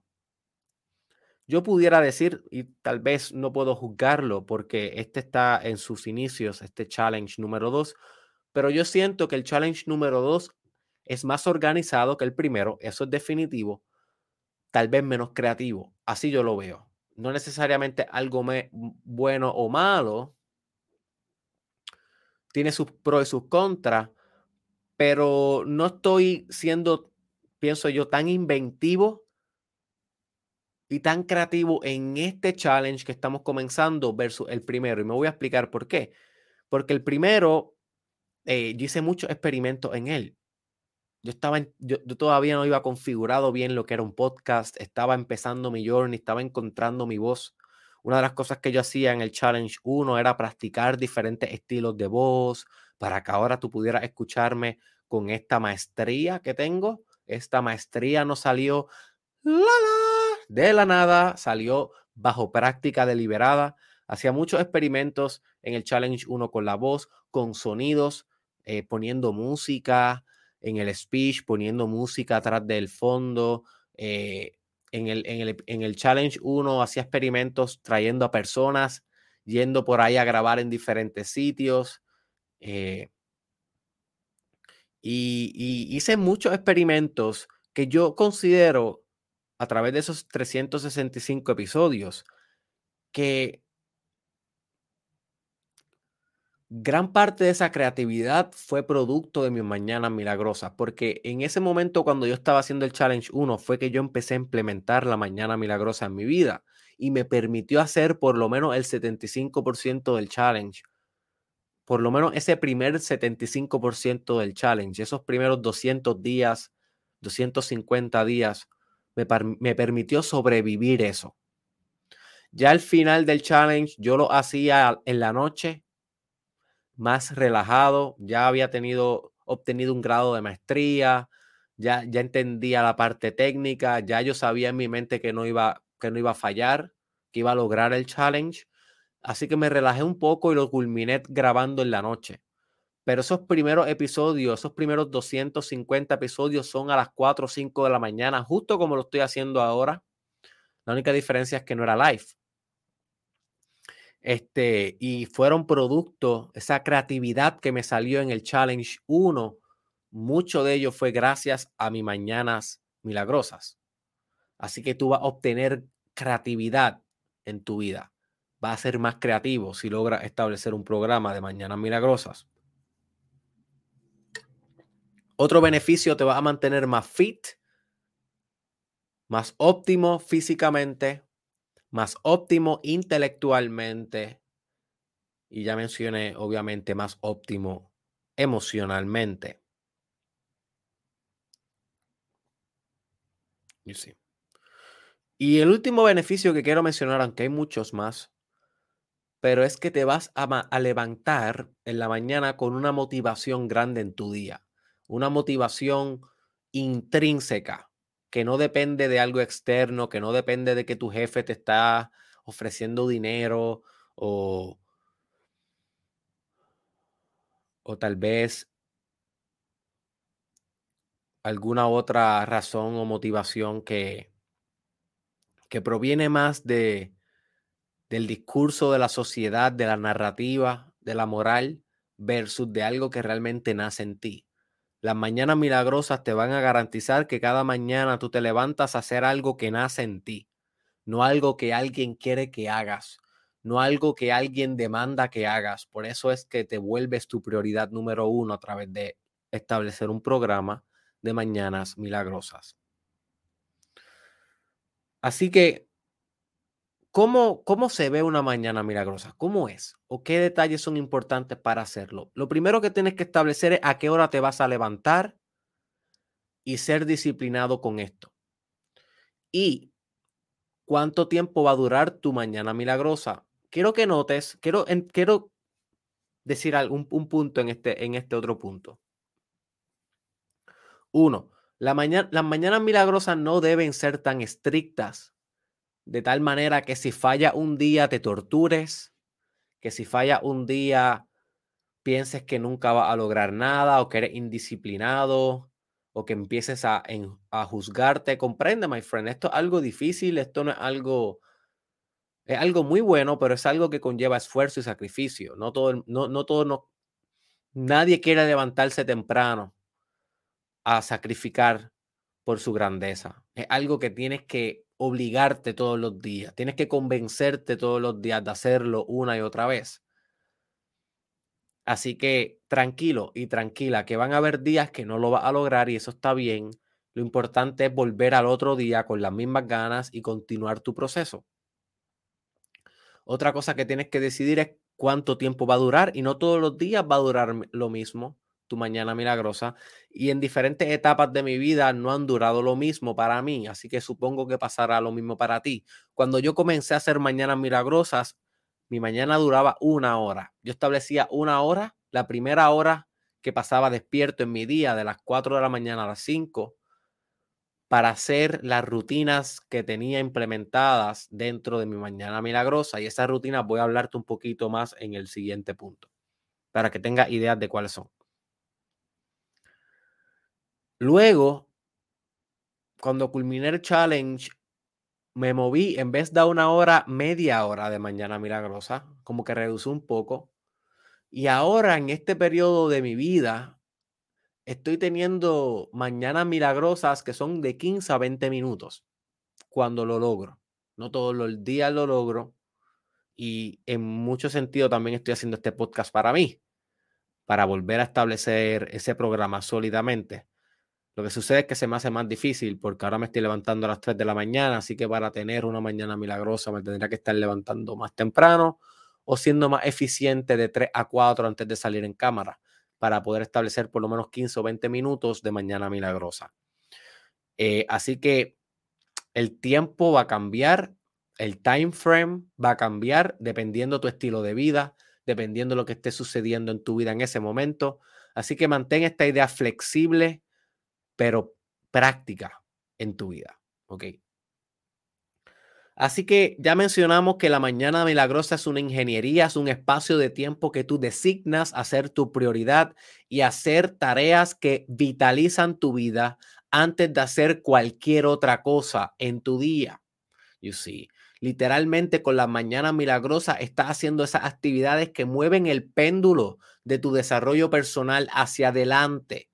S1: Yo pudiera decir, y tal vez no puedo juzgarlo porque este está en sus inicios, este challenge número 2, pero yo siento que el challenge número 2 es más organizado que el primero, eso es definitivo, tal vez menos creativo, así yo lo veo. No necesariamente algo bueno o malo, tiene sus pros y sus contras, pero no estoy siendo, pienso yo, tan inventivo y tan creativo en este challenge que estamos comenzando versus el primero. Y me voy a explicar por qué. Porque el primero, eh, yo hice muchos experimentos en él. Yo, estaba yo, yo, todavía no iba configurado bien lo que era un podcast, estaba empezando mi journey, estaba encontrando mi voz. Una de las cosas que yo hacía en el Challenge 1 era practicar diferentes estilos de voz para que ahora tú pudieras escucharme con esta maestría que tengo. Esta maestría no salió de la nada, salió bajo práctica deliberada. Hacía muchos experimentos en el Challenge 1 con la voz, con sonidos, eh, poniendo música en el speech, poniendo música atrás del fondo, eh, en el, en el, Challenge 1 hacía experimentos trayendo a personas, yendo por ahí a grabar en diferentes sitios. Eh, y, hice muchos experimentos que yo considero a través de esos 365 episodios que gran parte de esa creatividad fue producto de mis mañanas milagrosas, porque en ese momento cuando yo estaba haciendo el Challenge 1 fue que yo empecé a implementar la mañana milagrosa en mi vida y me permitió hacer por lo menos el 75% del challenge. Por lo menos ese primer 75% del challenge, esos primeros 200 días, 250 días, me, me permitió sobrevivir eso. Ya al final del challenge yo lo hacía en la noche más relajado, ya había tenido, obtenido un grado de maestría, ya, ya entendía la parte técnica, ya yo sabía en mi mente que no, iba, que no iba a fallar, que iba a lograr el challenge. Así que me relajé un poco y lo culminé grabando en la noche. Pero esos primeros episodios, esos primeros 250 episodios son a las 4 o 5 de la mañana, justo como lo estoy haciendo ahora. La única diferencia es que no era live. Este, y fueron producto, esa creatividad que me salió en el Challenge 1, mucho de ello fue gracias a mis mañanas milagrosas. Así que tú vas a obtener creatividad en tu vida. Vas a ser más creativo si logras establecer un programa de mañanas milagrosas. Otro beneficio, te vas a mantener más fit, más óptimo físicamente, más óptimo intelectualmente y ya mencioné obviamente más óptimo emocionalmente. Y el último beneficio que quiero mencionar, aunque hay muchos más, pero es que te vas a, levantar en la mañana con una motivación grande en tu día, una motivación intrínseca, que no depende de algo externo, que no depende de que tu jefe te está ofreciendo dinero o, o tal vez alguna otra razón o motivación que, que proviene más de, del discurso de la sociedad, de la narrativa, de la moral, versus de algo que realmente nace en ti. Las mañanas milagrosas te van a garantizar que cada mañana tú te levantas a hacer algo que nace en ti, no algo que alguien quiere que hagas, no algo que alguien demanda que hagas. Por eso es que te vuelves tu prioridad número uno a través de establecer un programa de mañanas milagrosas. Así que, ¿cómo, ¿cómo se ve una mañana milagrosa? ¿Cómo es? ¿O qué detalles son importantes para hacerlo? Lo primero que tienes que establecer es a qué hora te vas a levantar y ser disciplinado con esto. Y cuánto tiempo va a durar tu mañana milagrosa. Quiero que notes, quiero, quiero decir algún, un punto en este, en este otro punto. Uno, la mañana, las mañanas milagrosas no deben ser tan estrictas, de tal manera que si falla un día te tortures, que si falla un día pienses que nunca vas a lograr nada o que eres indisciplinado o que empieces a, a juzgarte. Comprende, my friend, esto es algo difícil, esto no es algo, es algo muy bueno, pero es algo que conlleva esfuerzo y sacrificio. No todo, no, no todo, no, nadie quiere levantarse temprano a sacrificar por su grandeza. Es algo que tienes que obligarte todos los días. Tienes que convencerte todos los días de hacerlo una y otra vez. Así que tranquilo y tranquila, que van a haber días que no lo vas a lograr y eso está bien. Lo importante es volver al otro día con las mismas ganas y continuar tu proceso. Otra cosa que tienes que decidir es cuánto tiempo va a durar y no todos los días va a durar lo mismo tu mañana milagrosa. Y en diferentes etapas de mi vida no han durado lo mismo para mí, así que supongo que pasará lo mismo para ti. Cuando yo comencé a hacer mañanas milagrosas, mi mañana duraba una hora. Yo establecía una hora, la primera hora que pasaba despierto en mi día, de las 4 de la mañana a las 5, para hacer las rutinas que tenía implementadas dentro de mi mañana milagrosa. Y esas rutinas voy a hablarte un poquito más en el siguiente punto, para que tengas ideas de cuáles son. Luego, cuando culminé el challenge, me moví, en vez de una hora, media hora de mañana milagrosa, como que reducí un poco. Y ahora, en este periodo de mi vida, estoy teniendo mañanas milagrosas que son de 15 a 20 minutos cuando lo logro. No todos los días lo logro. Y en mucho sentido también estoy haciendo este podcast para mí, para volver a establecer ese programa sólidamente. Lo que sucede es que se me hace más difícil porque ahora me estoy levantando a las 3 de la mañana, así que para tener una mañana milagrosa me tendría que estar levantando más temprano o siendo más eficiente de 3 a 4 antes de salir en cámara para poder establecer por lo menos 15 o 20 minutos de mañana milagrosa. Eh, así que el tiempo va a cambiar, el time frame va a cambiar dependiendo tu estilo de vida, dependiendo lo que esté sucediendo en tu vida en ese momento. Así que mantén esta idea flexible pero práctica en tu vida. ¿Ok? Así que ya mencionamos que la mañana milagrosa es una ingeniería, es un espacio de tiempo que tú designas a ser tu prioridad y hacer tareas que vitalizan tu vida antes de hacer cualquier otra cosa en tu día. You see, literalmente con la mañana milagrosa estás haciendo esas actividades que mueven el péndulo de tu desarrollo personal hacia adelante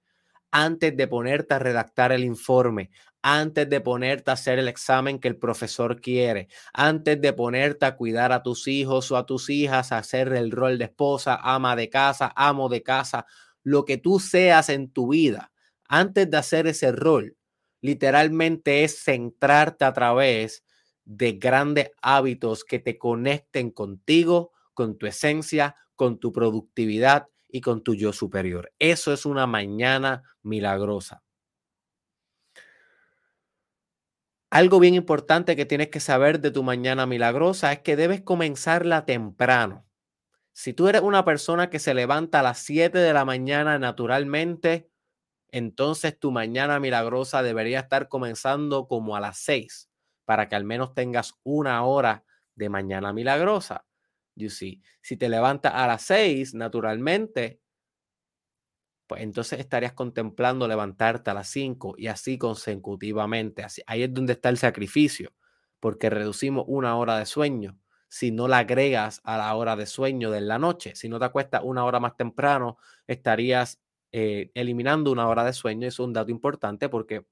S1: antes de ponerte a redactar el informe, antes de ponerte a hacer el examen que el profesor quiere, antes de ponerte a cuidar a tus hijos o a tus hijas, a hacer el rol de esposa, ama de casa, amo de casa, lo que tú seas en tu vida, antes de hacer ese rol, literalmente es centrarte a través de grandes hábitos que te conecten contigo, con tu esencia, con tu productividad y con tu yo superior. Eso es una mañana milagrosa. Algo bien importante que tienes que saber de tu mañana milagrosa es que debes comenzarla temprano. Si tú eres una persona que se levanta a las 7 de la mañana naturalmente, entonces tu mañana milagrosa debería estar comenzando como a las 6 para que al menos tengas una hora de mañana milagrosa. You see, si te levantas a las 6 naturalmente, pues entonces estarías contemplando levantarte a las 5 y así consecutivamente. Así, ahí es donde está el sacrificio, porque reducimos una hora de sueño si no la agregas a la hora de sueño de la noche. Si no te acuestas una hora más temprano, estarías eh, eliminando una hora de sueño. Eso es un dato importante porque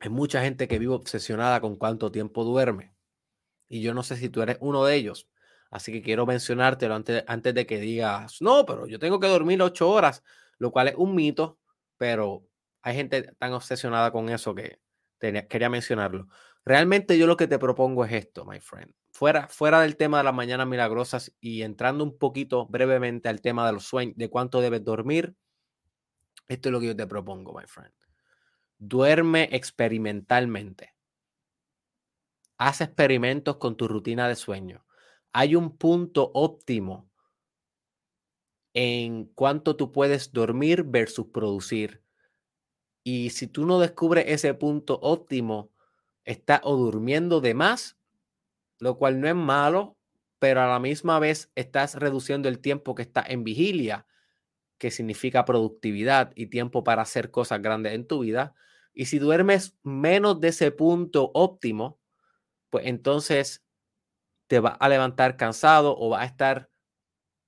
S1: hay mucha gente que vive obsesionada con cuánto tiempo duerme. Y yo no sé si tú eres uno de ellos. Así que quiero mencionártelo antes, antes de que digas, no, pero yo tengo que dormir ocho horas, lo cual es un mito, pero hay gente tan obsesionada con eso que quería mencionarlo. Realmente yo lo que te propongo es esto, my friend. Fuera, fuera del tema de las mañanas milagrosas y entrando un poquito brevemente al tema de los sueños, de cuánto debes dormir, esto es lo que yo te propongo, my friend. Duerme experimentalmente. Haz experimentos con tu rutina de sueño. Hay un punto óptimo en cuánto tú puedes dormir versus producir. Y si tú no descubres ese punto óptimo, está o durmiendo de más, lo cual no es malo, pero a la misma vez estás reduciendo el tiempo que está en vigilia, que significa productividad y tiempo para hacer cosas grandes en tu vida. Y si duermes menos de ese punto óptimo, pues entonces te va a levantar cansado o va a estar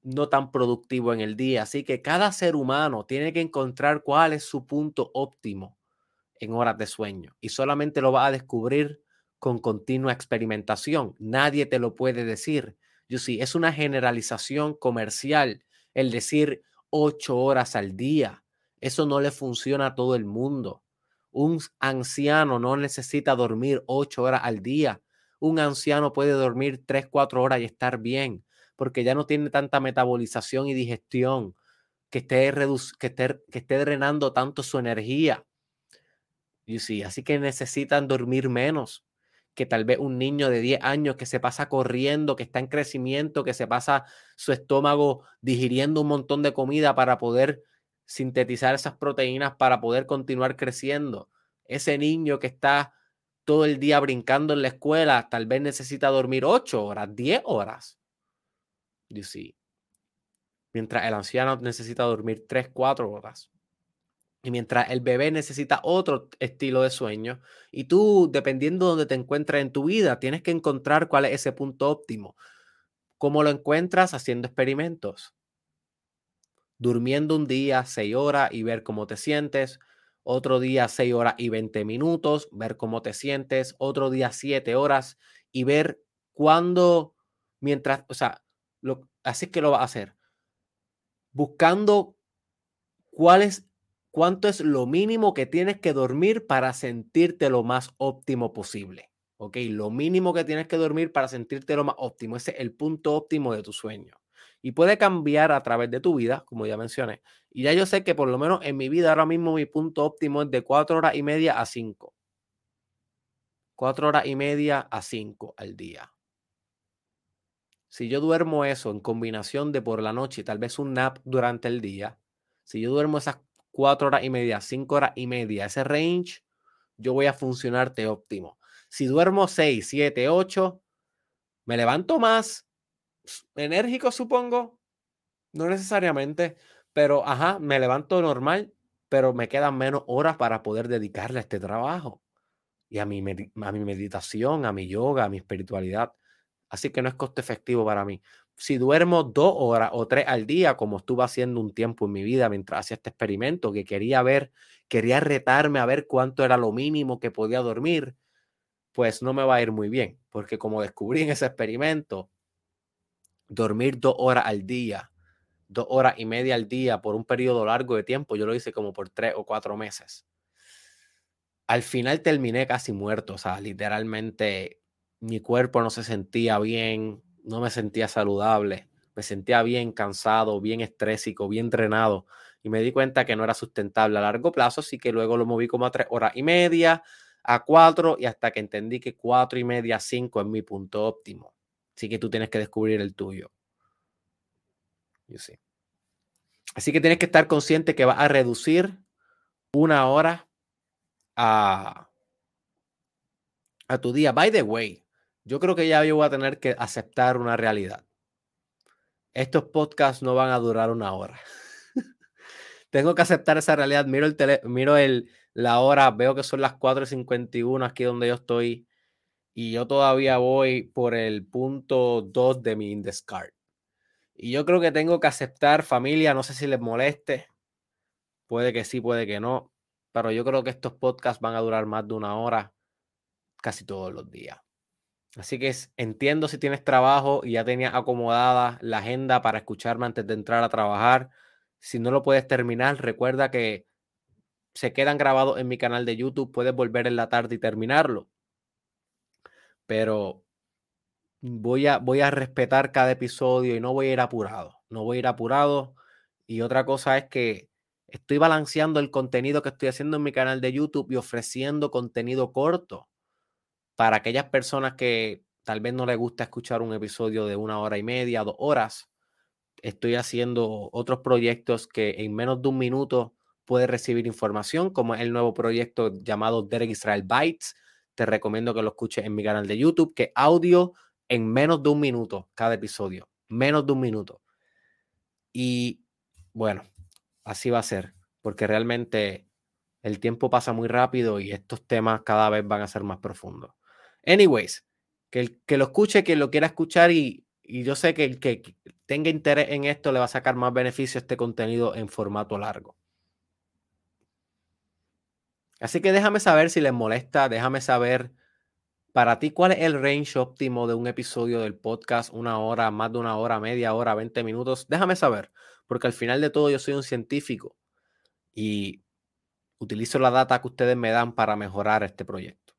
S1: no tan productivo en el día. Así que cada ser humano tiene que encontrar cuál es su punto óptimo en horas de sueño y solamente lo va a descubrir con continua experimentación. Nadie te lo puede decir. Yo sí, es una generalización comercial el decir ocho horas al día. Eso no le funciona a todo el mundo. Un anciano no necesita dormir ocho horas al día. Un anciano puede dormir tres, cuatro horas y estar bien, porque ya no tiene tanta metabolización y digestión que esté, que esté, que esté drenando tanto su energía. You see? Así que necesitan dormir menos que tal vez un niño de 10 años que se pasa corriendo, que está en crecimiento, que se pasa su estómago digiriendo un montón de comida para poder sintetizar esas proteínas para poder continuar creciendo. Ese niño que está todo el día brincando en la escuela, tal vez necesita dormir 8 horas, 10 horas. You see. Mientras el anciano necesita dormir 3, 4 horas. Y mientras el bebé necesita otro estilo de sueño, y tú, dependiendo de donde te encuentres en tu vida, tienes que encontrar cuál es ese punto óptimo. ¿Cómo lo encuentras? Haciendo experimentos durmiendo un día seis horas y ver cómo te sientes, otro día seis horas y 20 minutos, ver cómo te sientes, otro día siete horas y ver cuándo, mientras, o sea, lo, así que lo vas a hacer. Buscando cuál es, cuánto es lo mínimo que tienes que dormir para sentirte lo más óptimo posible. Ok, lo mínimo que tienes que dormir para sentirte lo más óptimo. Ese es el punto óptimo de tu sueño y puede cambiar a través de tu vida, como ya mencioné. Y ya yo sé que por lo menos en mi vida ahora mismo mi punto óptimo es de cuatro horas y media a cinco. Cuatro horas y media a cinco al día. Si yo duermo eso en combinación de por la noche y tal vez un nap durante el día, si yo duermo esas cuatro horas y media, cinco horas y media, ese range, yo voy a funcionarte óptimo. Si duermo seis, siete, ocho, me levanto más, enérgico, supongo. No necesariamente, pero ajá, me levanto normal, pero me quedan menos horas para poder dedicarle a este trabajo y a mi, a mi meditación, a mi yoga, a mi espiritualidad. Así que no es coste efectivo para mí. Si duermo dos horas o tres al día, como estuve haciendo un tiempo en mi vida mientras hacía este experimento, que quería ver, quería retarme a ver cuánto era lo mínimo que podía dormir, pues no me va a ir muy bien, porque como descubrí en ese experimento, dormir dos horas al día, dos horas y media al día por un periodo largo de tiempo, yo lo hice como por tres o cuatro meses. Al final terminé casi muerto, o sea, literalmente mi cuerpo no se sentía bien, no me sentía saludable, me sentía bien cansado, bien estrésico, bien drenado y me di cuenta que no era sustentable a largo plazo, así que luego lo moví como a tres horas y media, a cuatro y hasta que entendí que cuatro y media cinco es mi punto óptimo. Así que tú tienes que descubrir el tuyo. Así que tienes que estar consciente que vas a reducir una hora a, a tu día. By the way, yo creo que ya yo voy a tener que aceptar una realidad. Estos podcasts no van a durar una hora. *laughs* Tengo que aceptar esa realidad. Miro, el tele, miro el, la hora, veo que son las 4.51 aquí donde yo estoy y yo todavía voy por el punto 2 de mi Indescard. Y yo creo que tengo que aceptar familia, no sé si les moleste, puede que sí, puede que no, pero yo creo que estos podcasts van a durar más de una hora casi todos los días. Así que entiendo si tienes trabajo y ya tenías acomodada la agenda para escucharme antes de entrar a trabajar. Si no lo puedes terminar, recuerda que se quedan grabados en mi canal de YouTube. Puedes volver en la tarde y terminarlo. Pero voy a, voy a respetar cada episodio y no voy a ir apurado. No voy a ir apurado. Y otra cosa es que estoy balanceando el contenido que estoy haciendo en mi canal de YouTube y ofreciendo contenido corto para aquellas personas que tal vez no les gusta escuchar un episodio de una hora y media, dos horas estoy haciendo otros proyectos que en menos de un minuto puedes recibir información, como el nuevo proyecto llamado Derek Israel Bytes. Te recomiendo que lo escuches en mi canal de YouTube, que audio en menos de un minuto cada episodio, menos de un minuto. Y bueno, así va a ser, porque realmente el tiempo pasa muy rápido y estos temas cada vez van a ser más profundos. Anyways, que, el, que lo escuche, que lo quiera escuchar y yo sé que el que tenga interés en esto le va a sacar más beneficio este contenido en formato largo. Así que déjame saber si les molesta, déjame saber para ti cuál es el range óptimo de un episodio del podcast, una hora, más de una hora, media hora, 20 minutos. Déjame saber, porque al final de todo yo soy un científico y utilizo la data que ustedes me dan para mejorar este proyecto.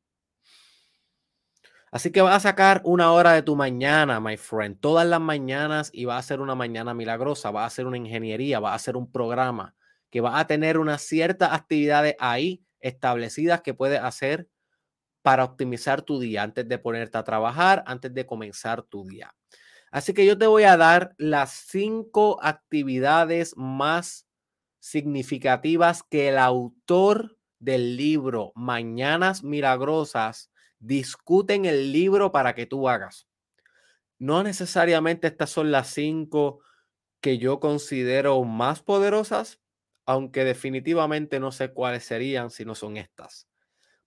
S1: Así que vas a sacar una hora de tu mañana, my friend, todas las mañanas y va a ser una mañana milagrosa, va a ser una ingeniería, va a ser un programa que va a tener unas ciertas actividades ahí establecidas que puedes hacer para optimizar tu día antes de ponerte a trabajar, antes de comenzar tu día. Así que yo te voy a dar las cinco actividades más significativas que el autor del libro Mañanas Milagrosas discuten el libro para que tú hagas. No necesariamente estas son las cinco que yo considero más poderosas, aunque definitivamente no sé cuáles serían si no son estas.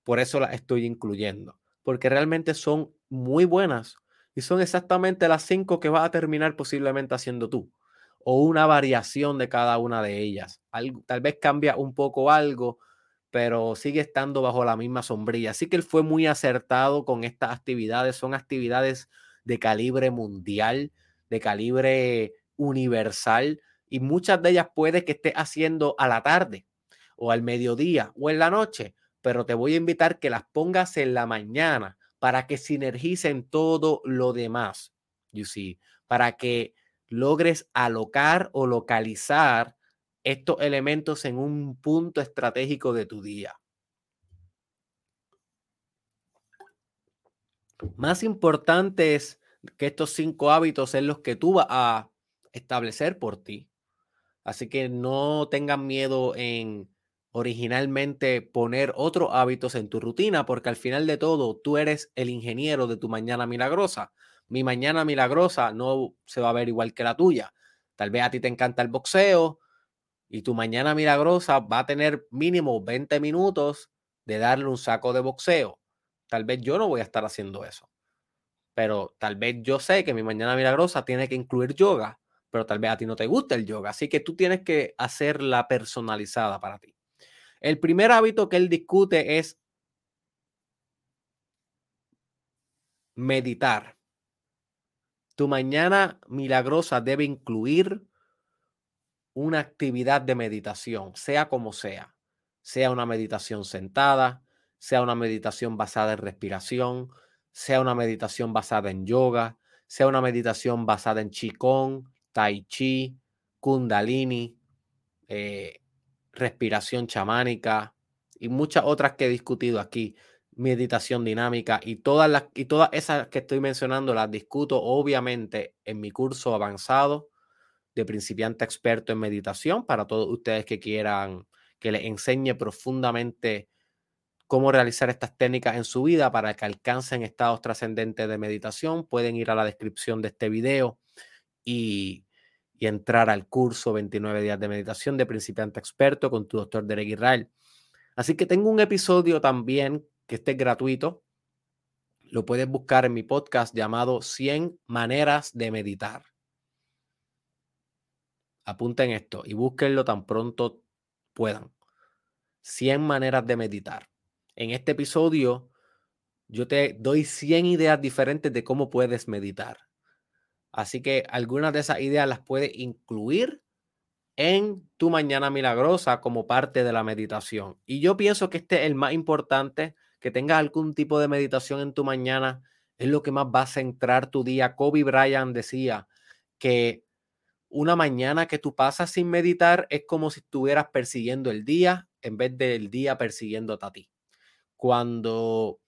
S1: Por eso las estoy incluyendo, porque realmente son muy buenas y son exactamente las cinco que vas a terminar posiblemente haciendo tú o una variación de cada una de ellas. tal vez cambia un poco algo, pero sigue estando bajo la misma sombrilla. Así que él fue muy acertado con estas actividades. Son actividades de calibre mundial, de calibre universal, y muchas de ellas puede que esté haciendo a la tarde o al mediodía o en la noche, pero te voy a invitar que las pongas en la mañana para que sinergicen todo lo demás, you see, para que logres alocar o localizar estos elementos en un punto estratégico de tu día. Más importante es que estos cinco hábitos son los que tú vas a establecer por ti. Así que no tengan miedo en originalmente poner otros hábitos en tu rutina, porque al final de todo tú eres el ingeniero de tu mañana milagrosa. Mi mañana milagrosa no se va a ver igual que la tuya. Tal vez a ti te encanta el boxeo, y tu mañana milagrosa va a tener mínimo 20 minutos de darle un saco de boxeo. Tal vez yo no voy a estar haciendo eso, pero tal vez yo sé que mi mañana milagrosa tiene que incluir yoga, pero tal vez a ti no te gusta el yoga, así que tú tienes que hacerla personalizada para ti. El primer hábito que él discute es meditar. Tu mañana milagrosa debe incluir una actividad de meditación, sea como sea, sea una meditación sentada, sea una meditación basada en respiración, sea una meditación basada en yoga, sea una meditación basada en qigong, tai chi, kundalini, eh, respiración chamánica y muchas otras que he discutido aquí, meditación dinámica y todas las y todas esas que estoy mencionando las discuto obviamente en mi curso avanzado de principiante experto en meditación para todos ustedes que quieran que les enseñe profundamente cómo realizar estas técnicas en su vida para que alcancen estados trascendentes de meditación. Pueden ir a la descripción de este video y, y entrar al curso 29 días de meditación de principiante experto con tu doctor Derek Israel. Así que tengo un episodio también que esté gratuito. Lo puedes buscar en mi podcast llamado 100 maneras de meditar. Apunten esto y búsquenlo tan pronto puedan. 100 maneras de meditar. En este episodio yo te doy 100 ideas diferentes de cómo puedes meditar. Así que algunas de esas ideas las puedes incluir en tu mañana milagrosa como parte de la meditación. Y yo pienso que este es el más importante, que tengas algún tipo de meditación en tu mañana, es lo que más va a centrar tu día. Kobe Bryant decía que una mañana que tú pasas sin meditar es como si estuvieras persiguiendo el día en vez del día persiguiéndote a ti. Cuando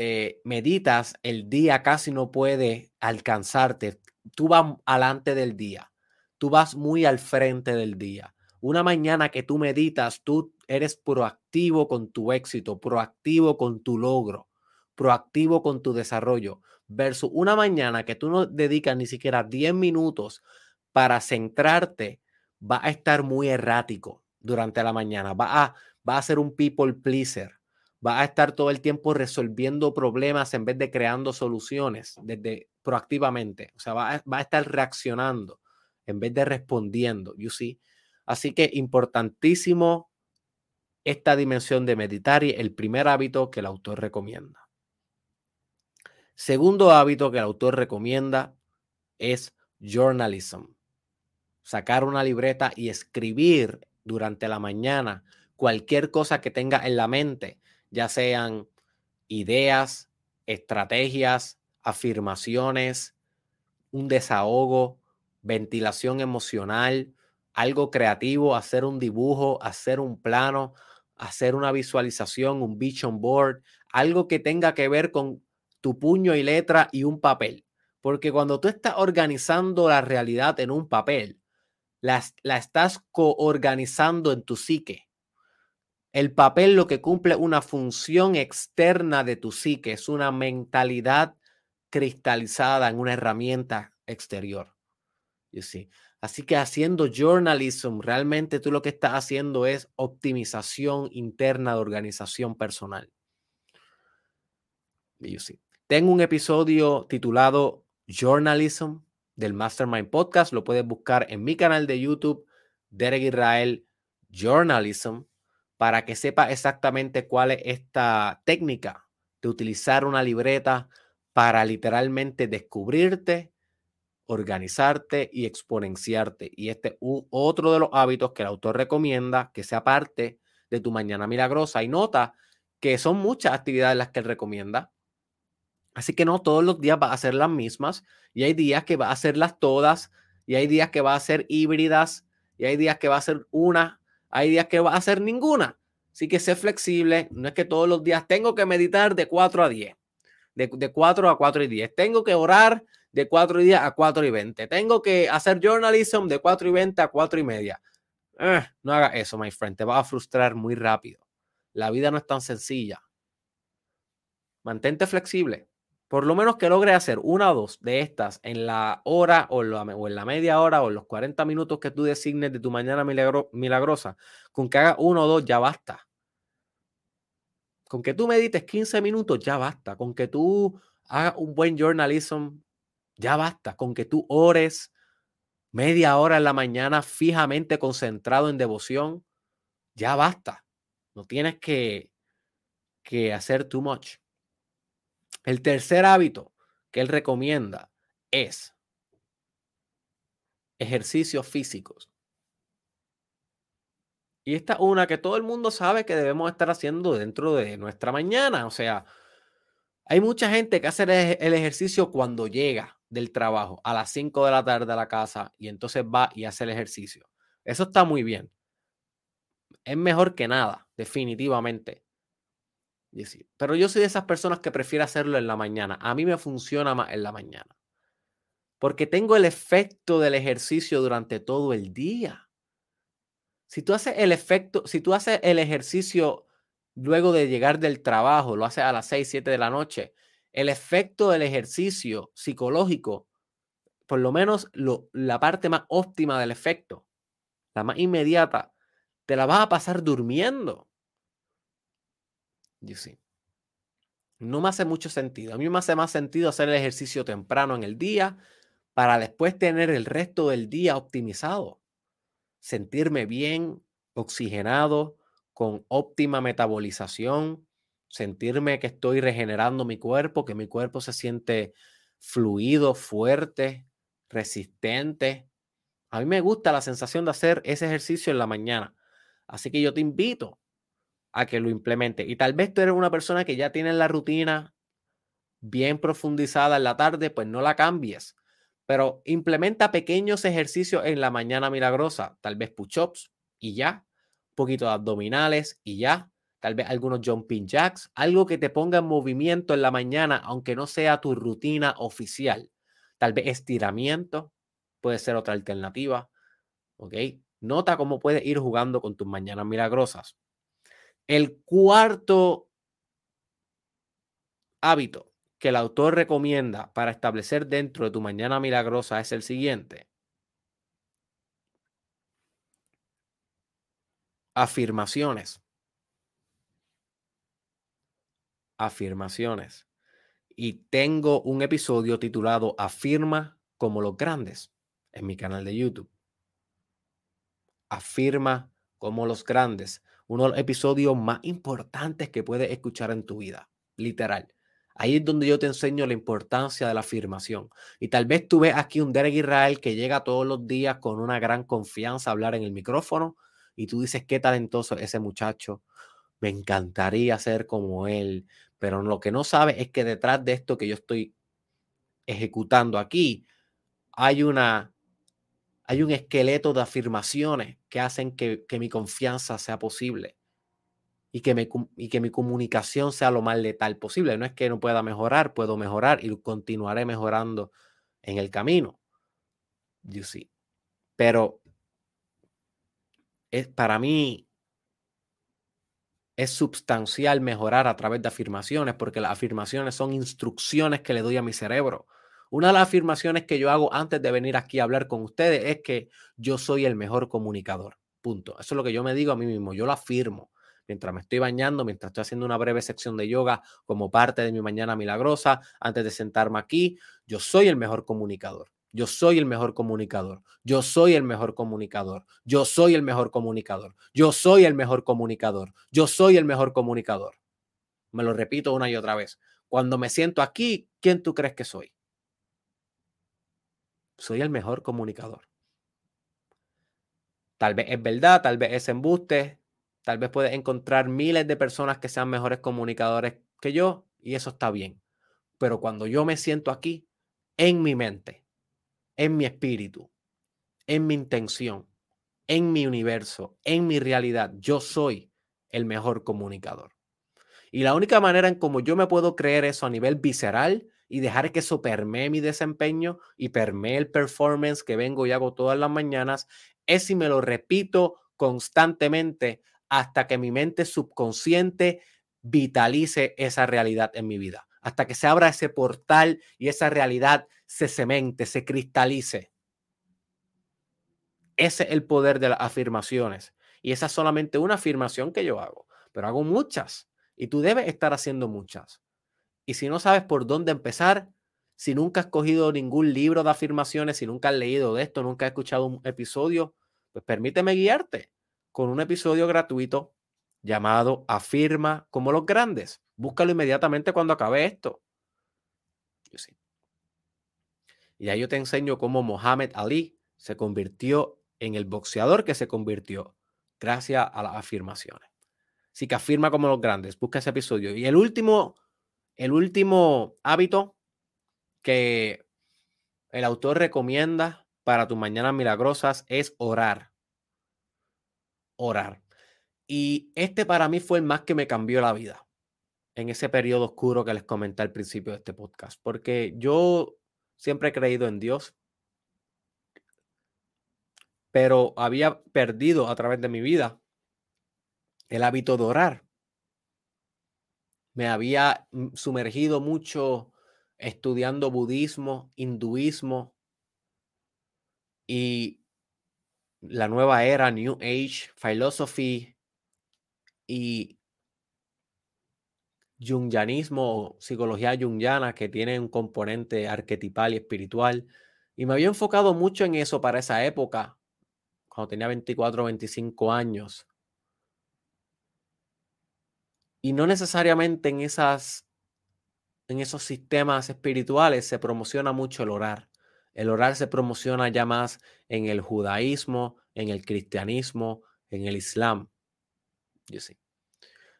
S1: eh, meditas, el día casi no puede alcanzarte. Tú vas alante del día. Tú vas muy al frente del día. Una mañana que tú meditas, tú eres proactivo con tu éxito, proactivo con tu logro, proactivo con tu desarrollo. Versus una mañana que tú no dedicas ni siquiera 10 minutos para centrarte, va a estar muy errático durante la mañana, va va a ser un people pleaser, va a estar todo el tiempo resolviendo problemas en vez de creando soluciones desde proactivamente, o sea, va a, a estar reaccionando en vez de respondiendo. Así que importantísimo esta dimensión de meditar y el primer hábito que el autor recomienda. Segundo hábito que el autor recomienda es journalism sacar una libreta y escribir durante la mañana cualquier cosa que tenga en la mente, ya sean ideas, estrategias, afirmaciones, un desahogo, ventilación emocional, algo creativo, hacer un dibujo, hacer un plano, hacer una visualización, un vision board, algo que tenga que ver con tu puño y letra y un papel. Porque cuando tú estás organizando la realidad en un papel, la, estás coorganizando en tu psique. El papel lo que cumple una función externa de tu psique, es una mentalidad cristalizada en una herramienta exterior. You Así que haciendo journalism, realmente tú lo que estás haciendo es optimización interna de organización personal. You Tengo un episodio titulado Journalism del Mastermind Podcast. Lo puedes buscar en mi canal de YouTube, Derek Israel Journalism, para que sepa exactamente cuál es esta técnica de utilizar una libreta para literalmente descubrirte, organizarte y exponenciarte. Y este es otro de los hábitos que el autor recomienda que sea parte de tu mañana milagrosa. Y nota que son muchas actividades las que él recomienda. Así que no todos los días va a ser las mismas y hay días que va a hacerlas todas y hay días que va a ser híbridas y hay días que va a ser una, hay días que va a ser ninguna. Así que sé flexible, no es que todos los días tengo que meditar de 4 a 10, de, de 4 a 4 y 10, tengo que orar de 4 y 10 a 4 y 20, tengo que hacer journalism de 4 y 20 a 4 y media. Eh, no haga eso, my friend, te va a frustrar muy rápido. La vida no es tan sencilla. Mantente flexible por lo menos que logre hacer una o dos de estas en la hora o, en la media hora o en los 40 minutos que tú designes de tu mañana milagrosa, con que haga uno o dos ya basta. Con que tú medites 15 minutos ya basta. Con que tú hagas un buen journalism ya basta. Con que tú ores media hora en la mañana fijamente concentrado en devoción, ya basta. No tienes que, que hacer too much. El tercer hábito que él recomienda es ejercicios físicos. Y esta es una que todo el mundo sabe que debemos estar haciendo dentro de nuestra mañana. O sea, hay mucha gente que hace el ejercicio cuando llega. del trabajo a las 5 de la tarde a la casa y entonces va y hace el ejercicio. Eso está muy bien. Es mejor que nada, definitivamente. Pero yo soy de esas personas que prefiero hacerlo en la mañana. A mí me funciona más en la mañana. Porque tengo el efecto del ejercicio durante todo el día. Si tú haces el efecto, si tú haces el ejercicio luego de llegar del trabajo, lo haces a las 6, 7 de la noche, el efecto del ejercicio psicológico, por lo menos la parte más óptima del efecto, la más inmediata, te la vas a pasar durmiendo. No me hace mucho sentido. A mí me hace más sentido hacer el ejercicio temprano en el día para después tener el resto del día optimizado. Sentirme bien, oxigenado, con óptima metabolización, sentirme que estoy regenerando mi cuerpo, que mi cuerpo se siente fluido, fuerte, resistente. A mí me gusta la sensación de hacer ese ejercicio en la mañana. Así que yo te invito a que lo implemente. Y tal vez tú eres una persona que ya tiene la rutina bien profundizada en la tarde, pues no la cambies. Pero implementa pequeños ejercicios en la mañana milagrosa, tal vez push-ups y ya poquito de abdominales y ya. Tal vez algunos jumping jacks, algo que te ponga en movimiento en la mañana, aunque no sea tu rutina oficial. Tal vez estiramiento puede ser otra alternativa. ¿Ok? Nota cómo puedes ir jugando con tus mañanas milagrosas. El cuarto hábito que el autor recomienda para establecer dentro de tu mañana milagrosa es el siguiente. Afirmaciones. Afirmaciones. Y tengo un episodio titulado Afirma como los grandes en mi canal de YouTube. Afirma como los grandes. Uno de los episodios más importantes que puedes escuchar en tu vida. Literal. Ahí es donde yo te enseño la importancia de la afirmación. Y tal vez tú ves aquí un Derek Israel que llega todos los días con una gran confianza a hablar en el micrófono y tú dices, qué talentoso ese muchacho, me encantaría ser como él, pero lo que no sabes es que detrás de esto que yo estoy ejecutando aquí, hay una hay un esqueleto de afirmaciones que hacen que, mi confianza sea posible y que, mi comunicación sea lo más letal posible. No es que no pueda mejorar, puedo mejorar y continuaré mejorando en el camino. You see. Pero es, para mí es sustancial mejorar a través de afirmaciones, porque las afirmaciones son instrucciones que le doy a mi cerebro. Una de las afirmaciones que yo hago antes de venir aquí a hablar con ustedes es que yo soy el mejor comunicador. Punto. Eso es lo que yo me digo a mí mismo. Yo lo afirmo mientras me estoy bañando, mientras estoy haciendo una breve sección de yoga como parte de mi mañana milagrosa, antes de sentarme aquí. Yo soy el mejor comunicador. Yo soy el mejor comunicador. Yo soy el mejor comunicador. Yo soy el mejor comunicador. Yo soy el mejor comunicador. Yo soy el mejor comunicador. Me lo repito una y otra vez. Cuando me siento aquí, ¿quién tú crees que soy? Soy el mejor comunicador. Tal vez es verdad, tal vez es embuste, tal vez puedes encontrar miles de personas que sean mejores comunicadores que yo y eso está bien. Pero cuando yo me siento aquí, en mi mente, en mi espíritu, en mi intención, en mi universo, en mi realidad. Yo soy el mejor comunicador. Y la única manera en cómo yo me puedo creer eso a nivel visceral y dejar que eso permee mi desempeño y permee el performance que vengo y hago todas las mañanas es si me lo repito constantemente hasta que mi mente subconsciente vitalice esa realidad en mi vida hasta que se abra ese portal y esa realidad se cemente, se cristalice. Ese es el poder de las afirmaciones. Y esa es solamente una afirmación que yo hago, pero hago muchas. Y tú debes estar haciendo muchas. Y si no sabes por dónde empezar, si nunca has cogido ningún libro de afirmaciones, si nunca has leído de esto, nunca has escuchado un episodio, pues permíteme guiarte con un episodio gratuito llamado Afirma como los grandes. Búscalo inmediatamente cuando acabe esto. Y ahí yo te enseño cómo Mohamed Ali se convirtió en el boxeador que se convirtió gracias a las afirmaciones. Así que afirma como los grandes. Busca ese episodio. Y el último, el último hábito que el autor recomienda para tus mañanas milagrosas es orar. Orar. Y este para mí fue el más que me cambió la vida en ese periodo oscuro que les comenté al principio de este podcast, porque yo siempre he creído en Dios, pero había perdido a través de mi vida el hábito de orar. Me había mm, sumergido mucho estudiando budismo, hinduismo y la nueva era, New Age, Philosophy y Jungianismo o psicología jungiana que tiene un componente arquetipal y espiritual. Y me había enfocado mucho en eso para esa época, cuando tenía 24 o 25 años. Y no necesariamente en, esas, en esos sistemas espirituales se promociona mucho el orar. El orar se promociona ya más en el judaísmo, en el cristianismo, en el islam.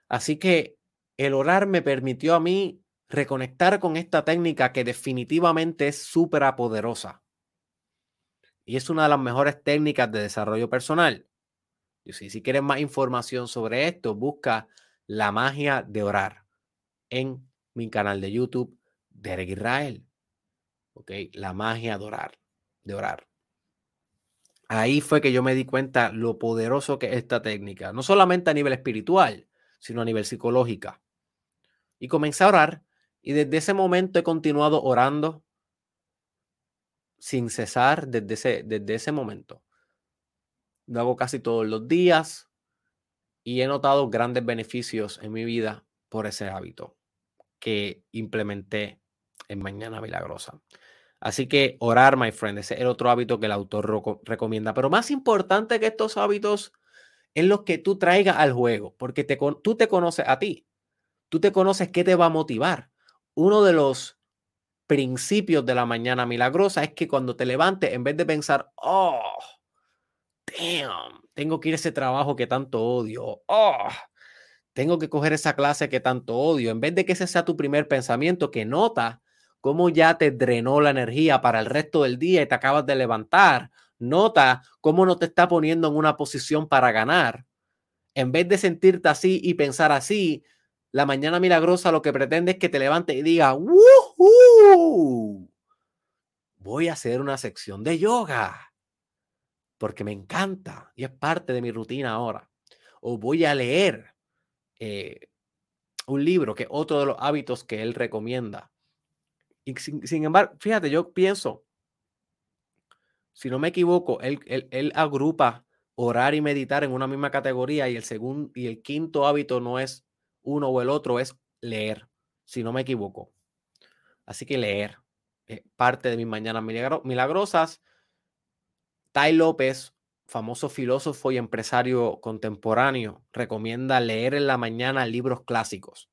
S1: Así que el orar me permitió a mí reconectar con esta técnica que definitivamente es súper poderosa. Y es una de las mejores técnicas de desarrollo personal. Sí, si quieres más información sobre esto, busca la magia de orar en mi canal de YouTube, Derek Israel. ¿Ok? La magia de orar. De orar. Ahí fue que yo me di cuenta lo poderoso que es esta técnica, no solamente a nivel espiritual, sino a nivel psicológico. Y comencé a orar y desde ese momento he continuado orando sin cesar desde ese, desde ese momento. Lo hago casi todos los días y he notado grandes beneficios en mi vida por ese hábito que implementé en Mañana Milagrosa. Así que orar, my friend, ese es el otro hábito que el autor recomienda. Pero más importante que estos hábitos es los que tú traigas al juego, porque tú te conoces a ti. Tú te conoces qué te va a motivar. Uno de los principios de la mañana milagrosa es que cuando te levantes, en vez de pensar, oh, damn, tengo que ir a ese trabajo que tanto odio, oh, tengo que coger esa clase que tanto odio, en vez de que ese sea tu primer pensamiento, que nota cómo ya te drenó la energía para el resto del día y te acabas de levantar, nota cómo no te está poniendo en una posición para ganar. En vez de sentirte así y pensar así, la mañana milagrosa lo que pretende es que te levantes y diga, voy a hacer una sección de yoga porque me encanta y es parte de mi rutina ahora. O voy a leer eh, un libro, que es otro de los hábitos que él recomienda. Y sin, embargo, fíjate, yo pienso, si no me equivoco, él, él, agrupa orar y meditar en una misma categoría y el segundo y el quinto hábito no es uno o el otro es leer, si no me equivoco. Así que leer. parte de mis mañanas milagrosas. Tai López, famoso filósofo y empresario contemporáneo, recomienda leer en la mañana libros clásicos.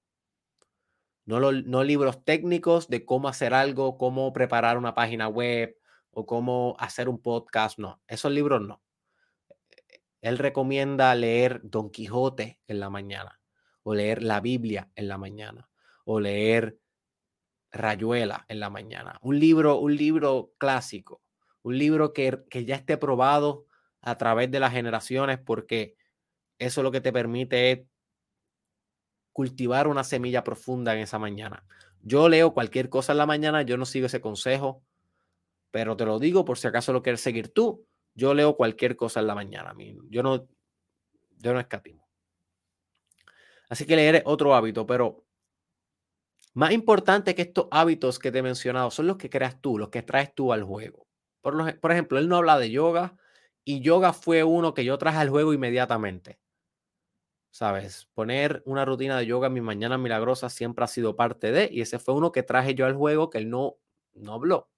S1: No, no libros técnicos de cómo hacer algo, cómo preparar una página web o cómo hacer un podcast. No, esos libros no. Él recomienda leer Don Quijote en la mañana o leer la Biblia en la mañana, o leer Rayuela en la mañana. Un libro, un libro clásico, un libro que, que ya esté probado a través de las generaciones, porque eso lo que te permite es cultivar una semilla profunda en esa mañana. Yo leo cualquier cosa en la mañana, yo no sigo ese consejo, pero te lo digo por si acaso lo quieres seguir tú. Yo leo cualquier cosa en la mañana. Yo no, yo no escatimo. Así que leer es otro hábito, pero más importante que estos hábitos que te he mencionado son los que creas tú, los que traes tú al juego. Por, por ejemplo, él no habla de yoga y yoga fue uno que yo traje al juego inmediatamente. ¿Sabes? Poner una rutina de yoga en mi mañana milagrosa siempre ha sido parte de, y ese fue uno que traje yo al juego que él no, no habló.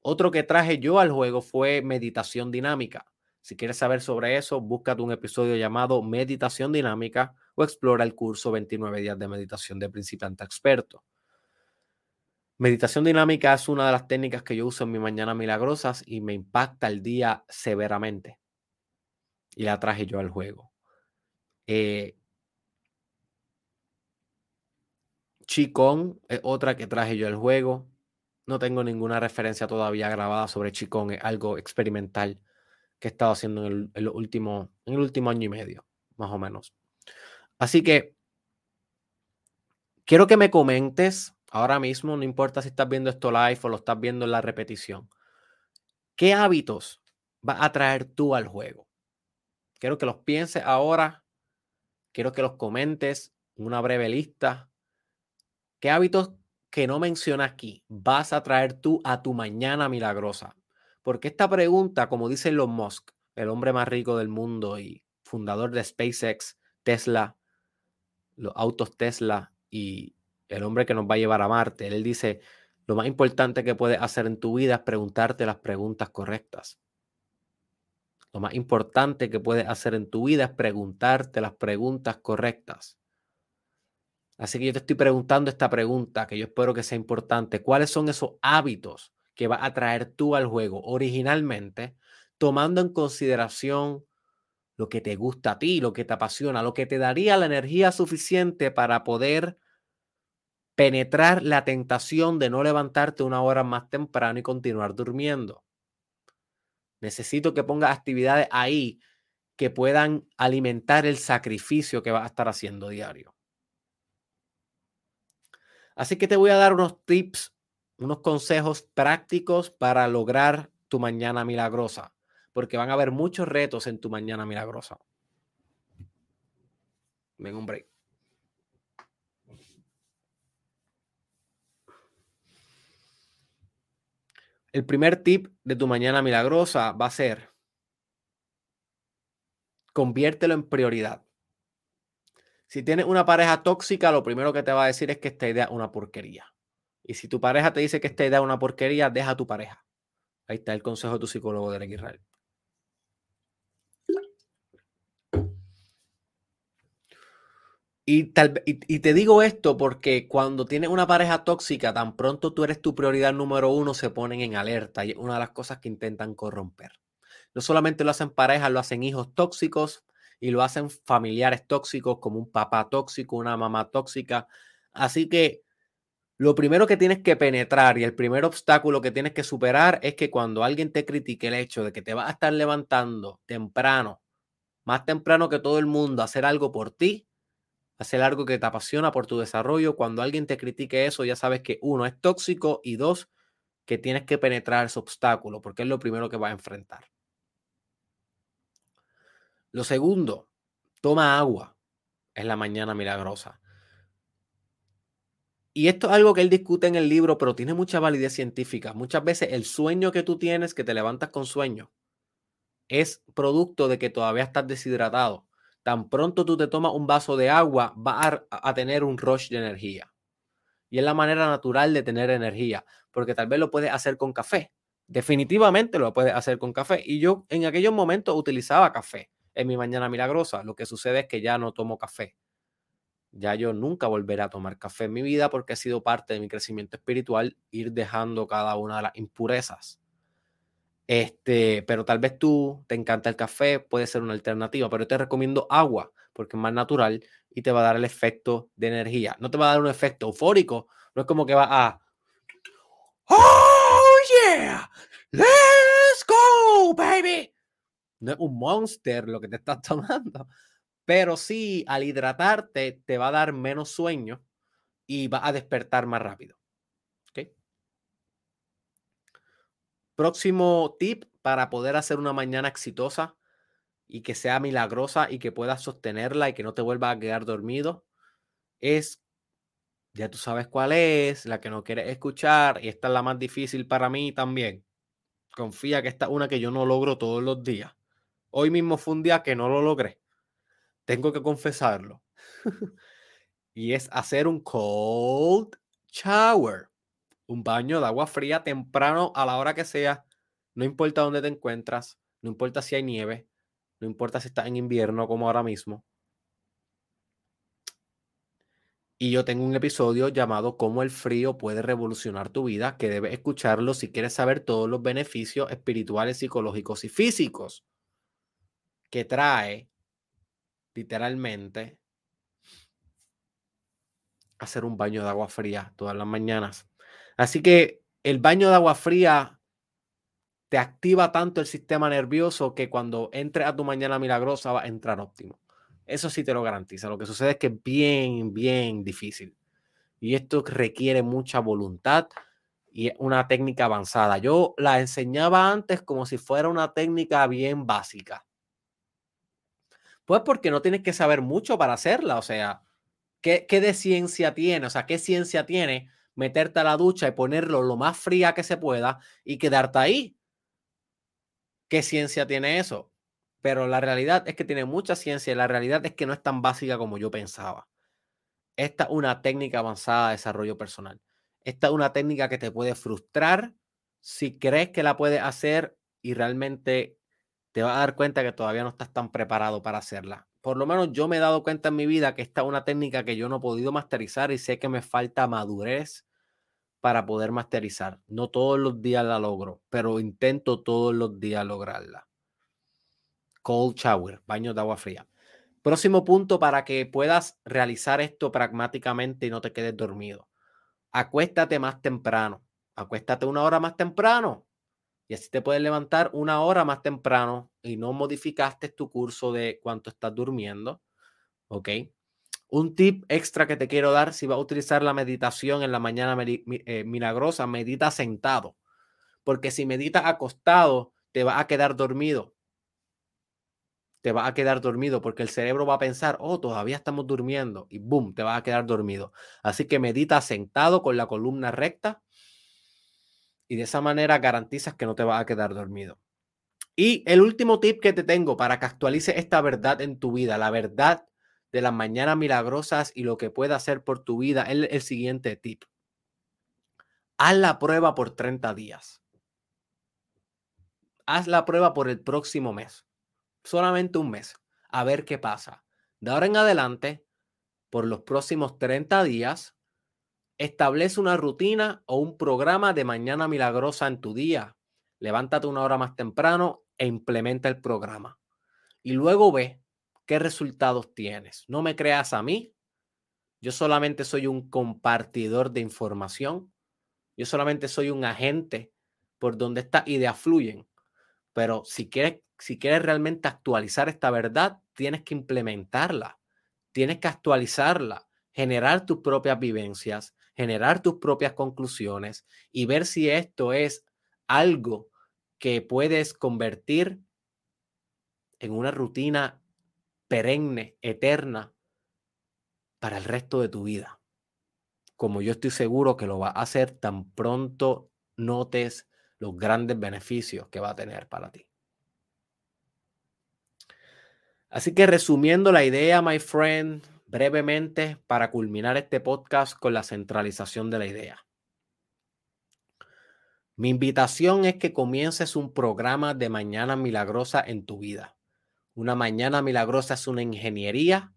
S1: Otro que traje yo al juego fue meditación dinámica. Si quieres saber sobre eso, búscate un episodio llamado Meditación Dinámica o explora el curso 29 días de meditación de principiante experto. Meditación dinámica es una de las técnicas que yo uso en mi mañana milagrosas y me impacta el día severamente. Y la traje yo al juego. Eh, Qigong es otra que traje yo al juego. no tengo ninguna referencia todavía grabada sobre Chikong, es algo experimental que he estado haciendo en el, último, en el último año y medio, más o menos. Así que quiero que me comentes ahora mismo, no importa si estás viendo esto live o lo estás viendo en la repetición, ¿qué hábitos vas a traer tú al juego? Quiero que los pienses ahora, quiero que los comentes, una breve lista. ¿Qué hábitos que no menciona aquí vas a traer tú a tu mañana milagrosa? Porque esta pregunta, como dice Elon Musk, el hombre más rico del mundo y fundador de SpaceX, Tesla, los autos Tesla y el hombre que nos va a llevar a Marte, él dice, lo más importante que puedes hacer en tu vida es preguntarte las preguntas correctas. Lo más importante que puedes hacer en tu vida es preguntarte las preguntas correctas. Así que yo te estoy preguntando esta pregunta que yo espero que sea importante. ¿Cuáles son esos hábitos que vas a traer tú al juego originalmente, tomando en consideración lo que te gusta a ti, lo que te apasiona, lo que te daría la energía suficiente para poder penetrar la tentación de no levantarte una hora más temprano y continuar durmiendo? Necesito que pongas actividades ahí que puedan alimentar el sacrificio que vas a estar haciendo diario. Así que te voy a dar unos tips, unos consejos prácticos para lograr tu mañana milagrosa, porque van a haber muchos retos en tu mañana milagrosa. Ven un break. El primer tip de tu mañana milagrosa va a ser conviértelo en prioridad. Si tienes una pareja tóxica, lo primero que te va a decir es que esta idea es una porquería. Y si tu pareja te dice que esta idea es una porquería, deja a tu pareja. Ahí está el consejo de tu psicólogo de Israel. Y, y, te digo esto porque cuando tienes una pareja tóxica, tan pronto tú eres tu prioridad número uno, se ponen en alerta y es una de las cosas que intentan corromper. No solamente lo hacen parejas, lo hacen hijos tóxicos, y lo hacen familiares tóxicos como un papá tóxico, una mamá tóxica. Así que lo primero que tienes que penetrar y el primer obstáculo que tienes que superar es que cuando alguien te critique el hecho de que te vas a estar levantando temprano, más temprano que todo el mundo, a hacer algo por ti, hacer algo que te apasiona por tu desarrollo, cuando alguien te critique eso, ya sabes que uno es tóxico y dos, que tienes que penetrar ese obstáculo, porque es lo primero que vas a enfrentar. Lo segundo, toma agua en la mañana milagrosa. Y esto es algo que él discute en el libro, pero tiene mucha validez científica. Muchas veces el sueño que tú tienes, que te levantas con sueño, es producto de que todavía estás deshidratado. Tan pronto tú te tomas un vaso de agua, vas a, tener un rush de energía. Y es la manera natural de tener energía, porque tal vez lo puedes hacer con café. Definitivamente lo puedes hacer con café. Y yo en aquellos momentos utilizaba café en mi mañana milagrosa. Lo que sucede es que ya no tomo café. Ya yo nunca volveré a tomar café en mi vida porque ha sido parte de mi crecimiento espiritual ir dejando cada una de las impurezas. Este, pero tal vez tú te encanta el café, puede ser una alternativa, pero te recomiendo agua porque es más natural y te va a dar el efecto de energía. No te va a dar un efecto eufórico, no es como que va a Oh yeah, let's go, baby no es un monster lo que te estás *laughs* tomando, pero sí al hidratarte te va a dar menos sueño y va a despertar más rápido. Próximo tip para poder hacer una mañana exitosa y que sea milagrosa y que puedas sostenerla y que no te vuelva a quedar dormido es, ya tú sabes cuál es, la que no quieres escuchar y esta es la más difícil para mí también. Confía que esta es una que yo no logro todos los días. Hoy mismo fue un día que no lo logré. Tengo que confesarlo. *laughs* y es hacer un cold shower. Un baño de agua fría temprano a la hora que sea. No importa dónde te encuentras. No importa si hay nieve. No importa si estás en invierno como ahora mismo. Y yo tengo un episodio llamado Cómo el frío puede revolucionar tu vida, que debes escucharlo si quieres saber todos los beneficios espirituales, psicológicos y físicos que trae literalmente hacer un baño de agua fría todas las mañanas. Así que el baño de agua fría te activa tanto el sistema nervioso que cuando entre a tu mañana milagrosa va a entrar óptimo. Eso sí te lo garantiza. Lo que sucede es que es bien, bien difícil. Y esto requiere mucha voluntad y una técnica avanzada. Yo la enseñaba antes como si fuera una técnica bien básica. Pues porque no tienes que saber mucho para hacerla. O sea, ¿qué, ¿qué, de ciencia tiene? O sea, ¿qué ciencia tiene meterte a la ducha y ponerlo lo más fría que se pueda y quedarte ahí? ¿Qué ciencia tiene eso? Pero la realidad es que tiene mucha ciencia y la realidad es que no es tan básica como yo pensaba. Esta es una técnica avanzada de desarrollo personal. Esta es una técnica que te puede frustrar si crees que la puedes hacer y realmente te vas a dar cuenta que todavía no estás tan preparado para hacerla. Por lo menos yo me he dado cuenta en mi vida que esta es una técnica que yo no he podido masterizar y sé que me falta madurez para poder masterizar. No todos los días la logro, pero intento todos los días lograrla. Cold shower, baño de agua fría. Próximo punto para que puedas realizar esto pragmáticamente y no te quedes dormido. Acuéstate más temprano. Acuéstate una hora más temprano. Y así te puedes levantar una hora más temprano y no modificaste tu curso de cuánto estás durmiendo. ¿Ok? Un tip extra que te quiero dar si vas a utilizar la meditación en la mañana eh, milagrosa, medita sentado. Porque si meditas acostado, te va a quedar dormido. Te va a quedar dormido porque el cerebro va a pensar, oh, todavía estamos durmiendo y boom, te va a quedar dormido. Así que medita sentado con la columna recta y de esa manera garantizas que no te va a quedar dormido. Y el último tip que te tengo para que actualices esta verdad en tu vida, la verdad de las mañanas milagrosas y lo que puede hacer por tu vida, es el siguiente tip. Haz la prueba por 30 días. Haz la prueba por el próximo mes. Solamente un mes. A ver qué pasa. De ahora en adelante, por los próximos 30 días, establece una rutina o un programa de mañana milagrosa en tu día. Levántate una hora más temprano e implementa el programa. Y luego ve qué resultados tienes. No me creas a mí. Yo solamente soy un compartidor de información. Yo solamente soy un agente por donde estas ideas fluyen. Pero si quieres, si quieres realmente actualizar esta verdad, tienes que implementarla. Tienes que actualizarla, generar tus propias vivencias, generar tus propias conclusiones y ver si esto es algo que puedes convertir en una rutina perenne, eterna, para el resto de tu vida. Como yo estoy seguro que lo va a hacer tan pronto notes los grandes beneficios que va a tener para ti. Así que resumiendo la idea, my friend, brevemente para culminar este podcast con la centralización de la idea. Mi invitación es que comiences un programa de mañana milagrosa en tu vida. Una mañana milagrosa es una ingeniería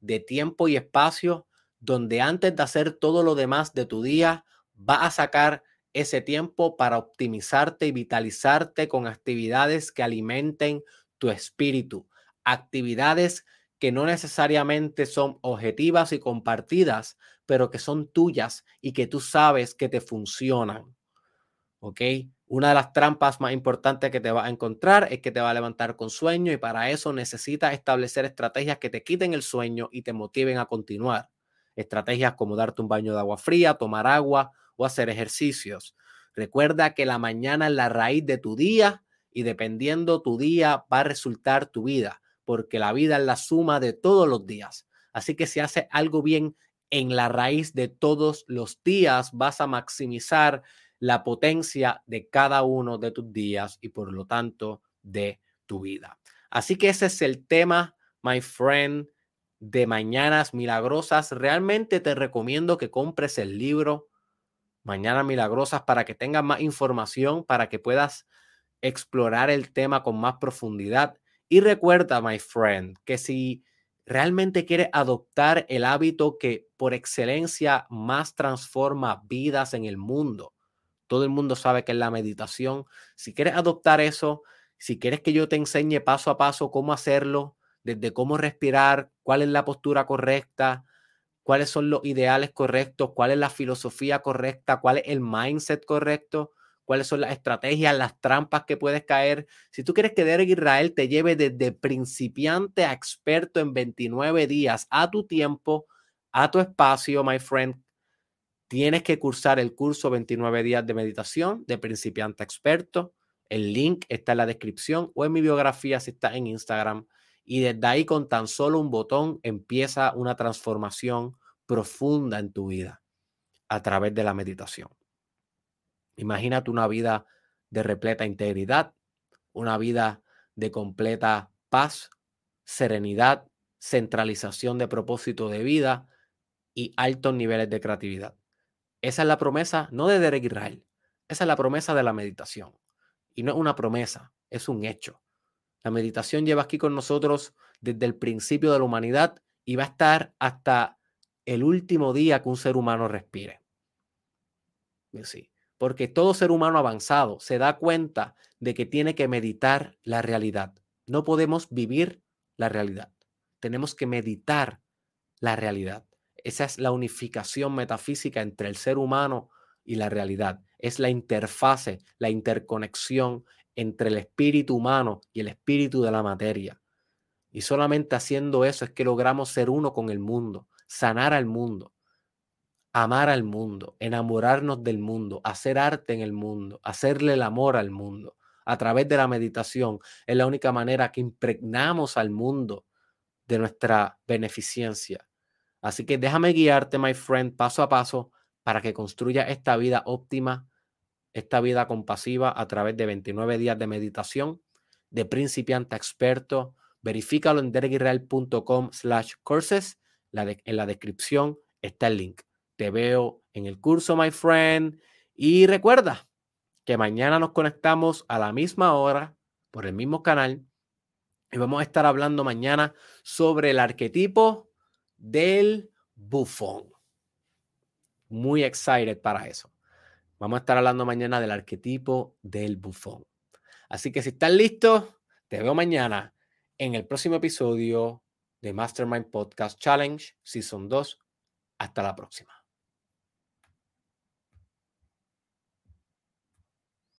S1: de tiempo y espacio donde antes de hacer todo lo demás de tu día, va a sacar ese tiempo para optimizarte y vitalizarte con actividades que alimenten tu espíritu, actividades que no necesariamente son objetivas y compartidas, pero que son tuyas y que tú sabes que te funcionan. ¿Ok? Una de las trampas más importantes que te va a encontrar es que te va a levantar con sueño y para eso necesitas establecer estrategias que te quiten el sueño y te motiven a continuar. Estrategias como darte un baño de agua fría, tomar agua o hacer ejercicios. Recuerda que la mañana es la raíz de tu día y dependiendo tu día va a resultar tu vida, porque la vida es la suma de todos los días. Así que si haces algo bien en la raíz de todos los días, vas a maximizar la potencia de cada uno de tus días y por lo tanto de tu vida. Así que ese es el tema, my friend, de Mañanas Milagrosas. Realmente te recomiendo que compres el libro Mañanas Milagrosas para que tengas más información, para que puedas explorar el tema con más profundidad. Y recuerda, my friend, que si realmente quieres adoptar el hábito que por excelencia más transforma vidas en el mundo, todo el mundo sabe que es la meditación. Si quieres adoptar eso, si quieres que yo te enseñe paso a paso cómo hacerlo, desde cómo respirar, cuál es la postura correcta, cuáles son los ideales correctos, cuál es la filosofía correcta, cuál es el mindset correcto, cuáles son las estrategias, las trampas que puedes caer. Si tú quieres que Derek Israel te lleve desde principiante a experto en 29 días a tu tiempo, a tu espacio, my friend, tienes que cursar el curso 29 días de meditación de principiante a experto. El link está en la descripción o en mi biografía si está en Instagram. Y desde ahí con tan solo un botón empieza una transformación profunda en tu vida a través de la meditación. Imagínate una vida de repleta integridad, una vida de completa paz, serenidad, centralización de propósito de vida y altos niveles de creatividad. Esa es la promesa no de Derek Israel, esa es la promesa de la meditación. Y no es una promesa, es un hecho. La meditación lleva aquí con nosotros desde el principio de la humanidad y va a estar hasta el último día que un ser humano respire. Sí, porque todo ser humano avanzado se da cuenta de que tiene que meditar la realidad. No podemos vivir la realidad. Tenemos que meditar la realidad. Esa es la unificación metafísica entre el ser humano y la realidad. Es la interfase, la interconexión entre el espíritu humano y el espíritu de la materia. Y solamente haciendo eso es que logramos ser uno con el mundo, sanar al mundo, amar al mundo, enamorarnos del mundo, hacer arte en el mundo, hacerle el amor al mundo. A través de la meditación es la única manera que impregnamos al mundo de nuestra beneficencia. Así que déjame guiarte, my friend, paso a paso para que construya esta vida óptima esta vida compasiva a través de 29 días de meditación, de principiante a experto. Verifícalo en derekisrael.com slash courses. en la descripción está el link. Te veo en el curso, my friend. Y recuerda que mañana nos conectamos a la misma hora por el mismo canal y vamos a estar hablando mañana sobre el arquetipo del bufón. Muy excited para eso. Vamos a estar hablando mañana del arquetipo del bufón. Así que si están listos, te veo mañana en el próximo episodio de Mastermind Podcast Challenge Season 2. Hasta la próxima.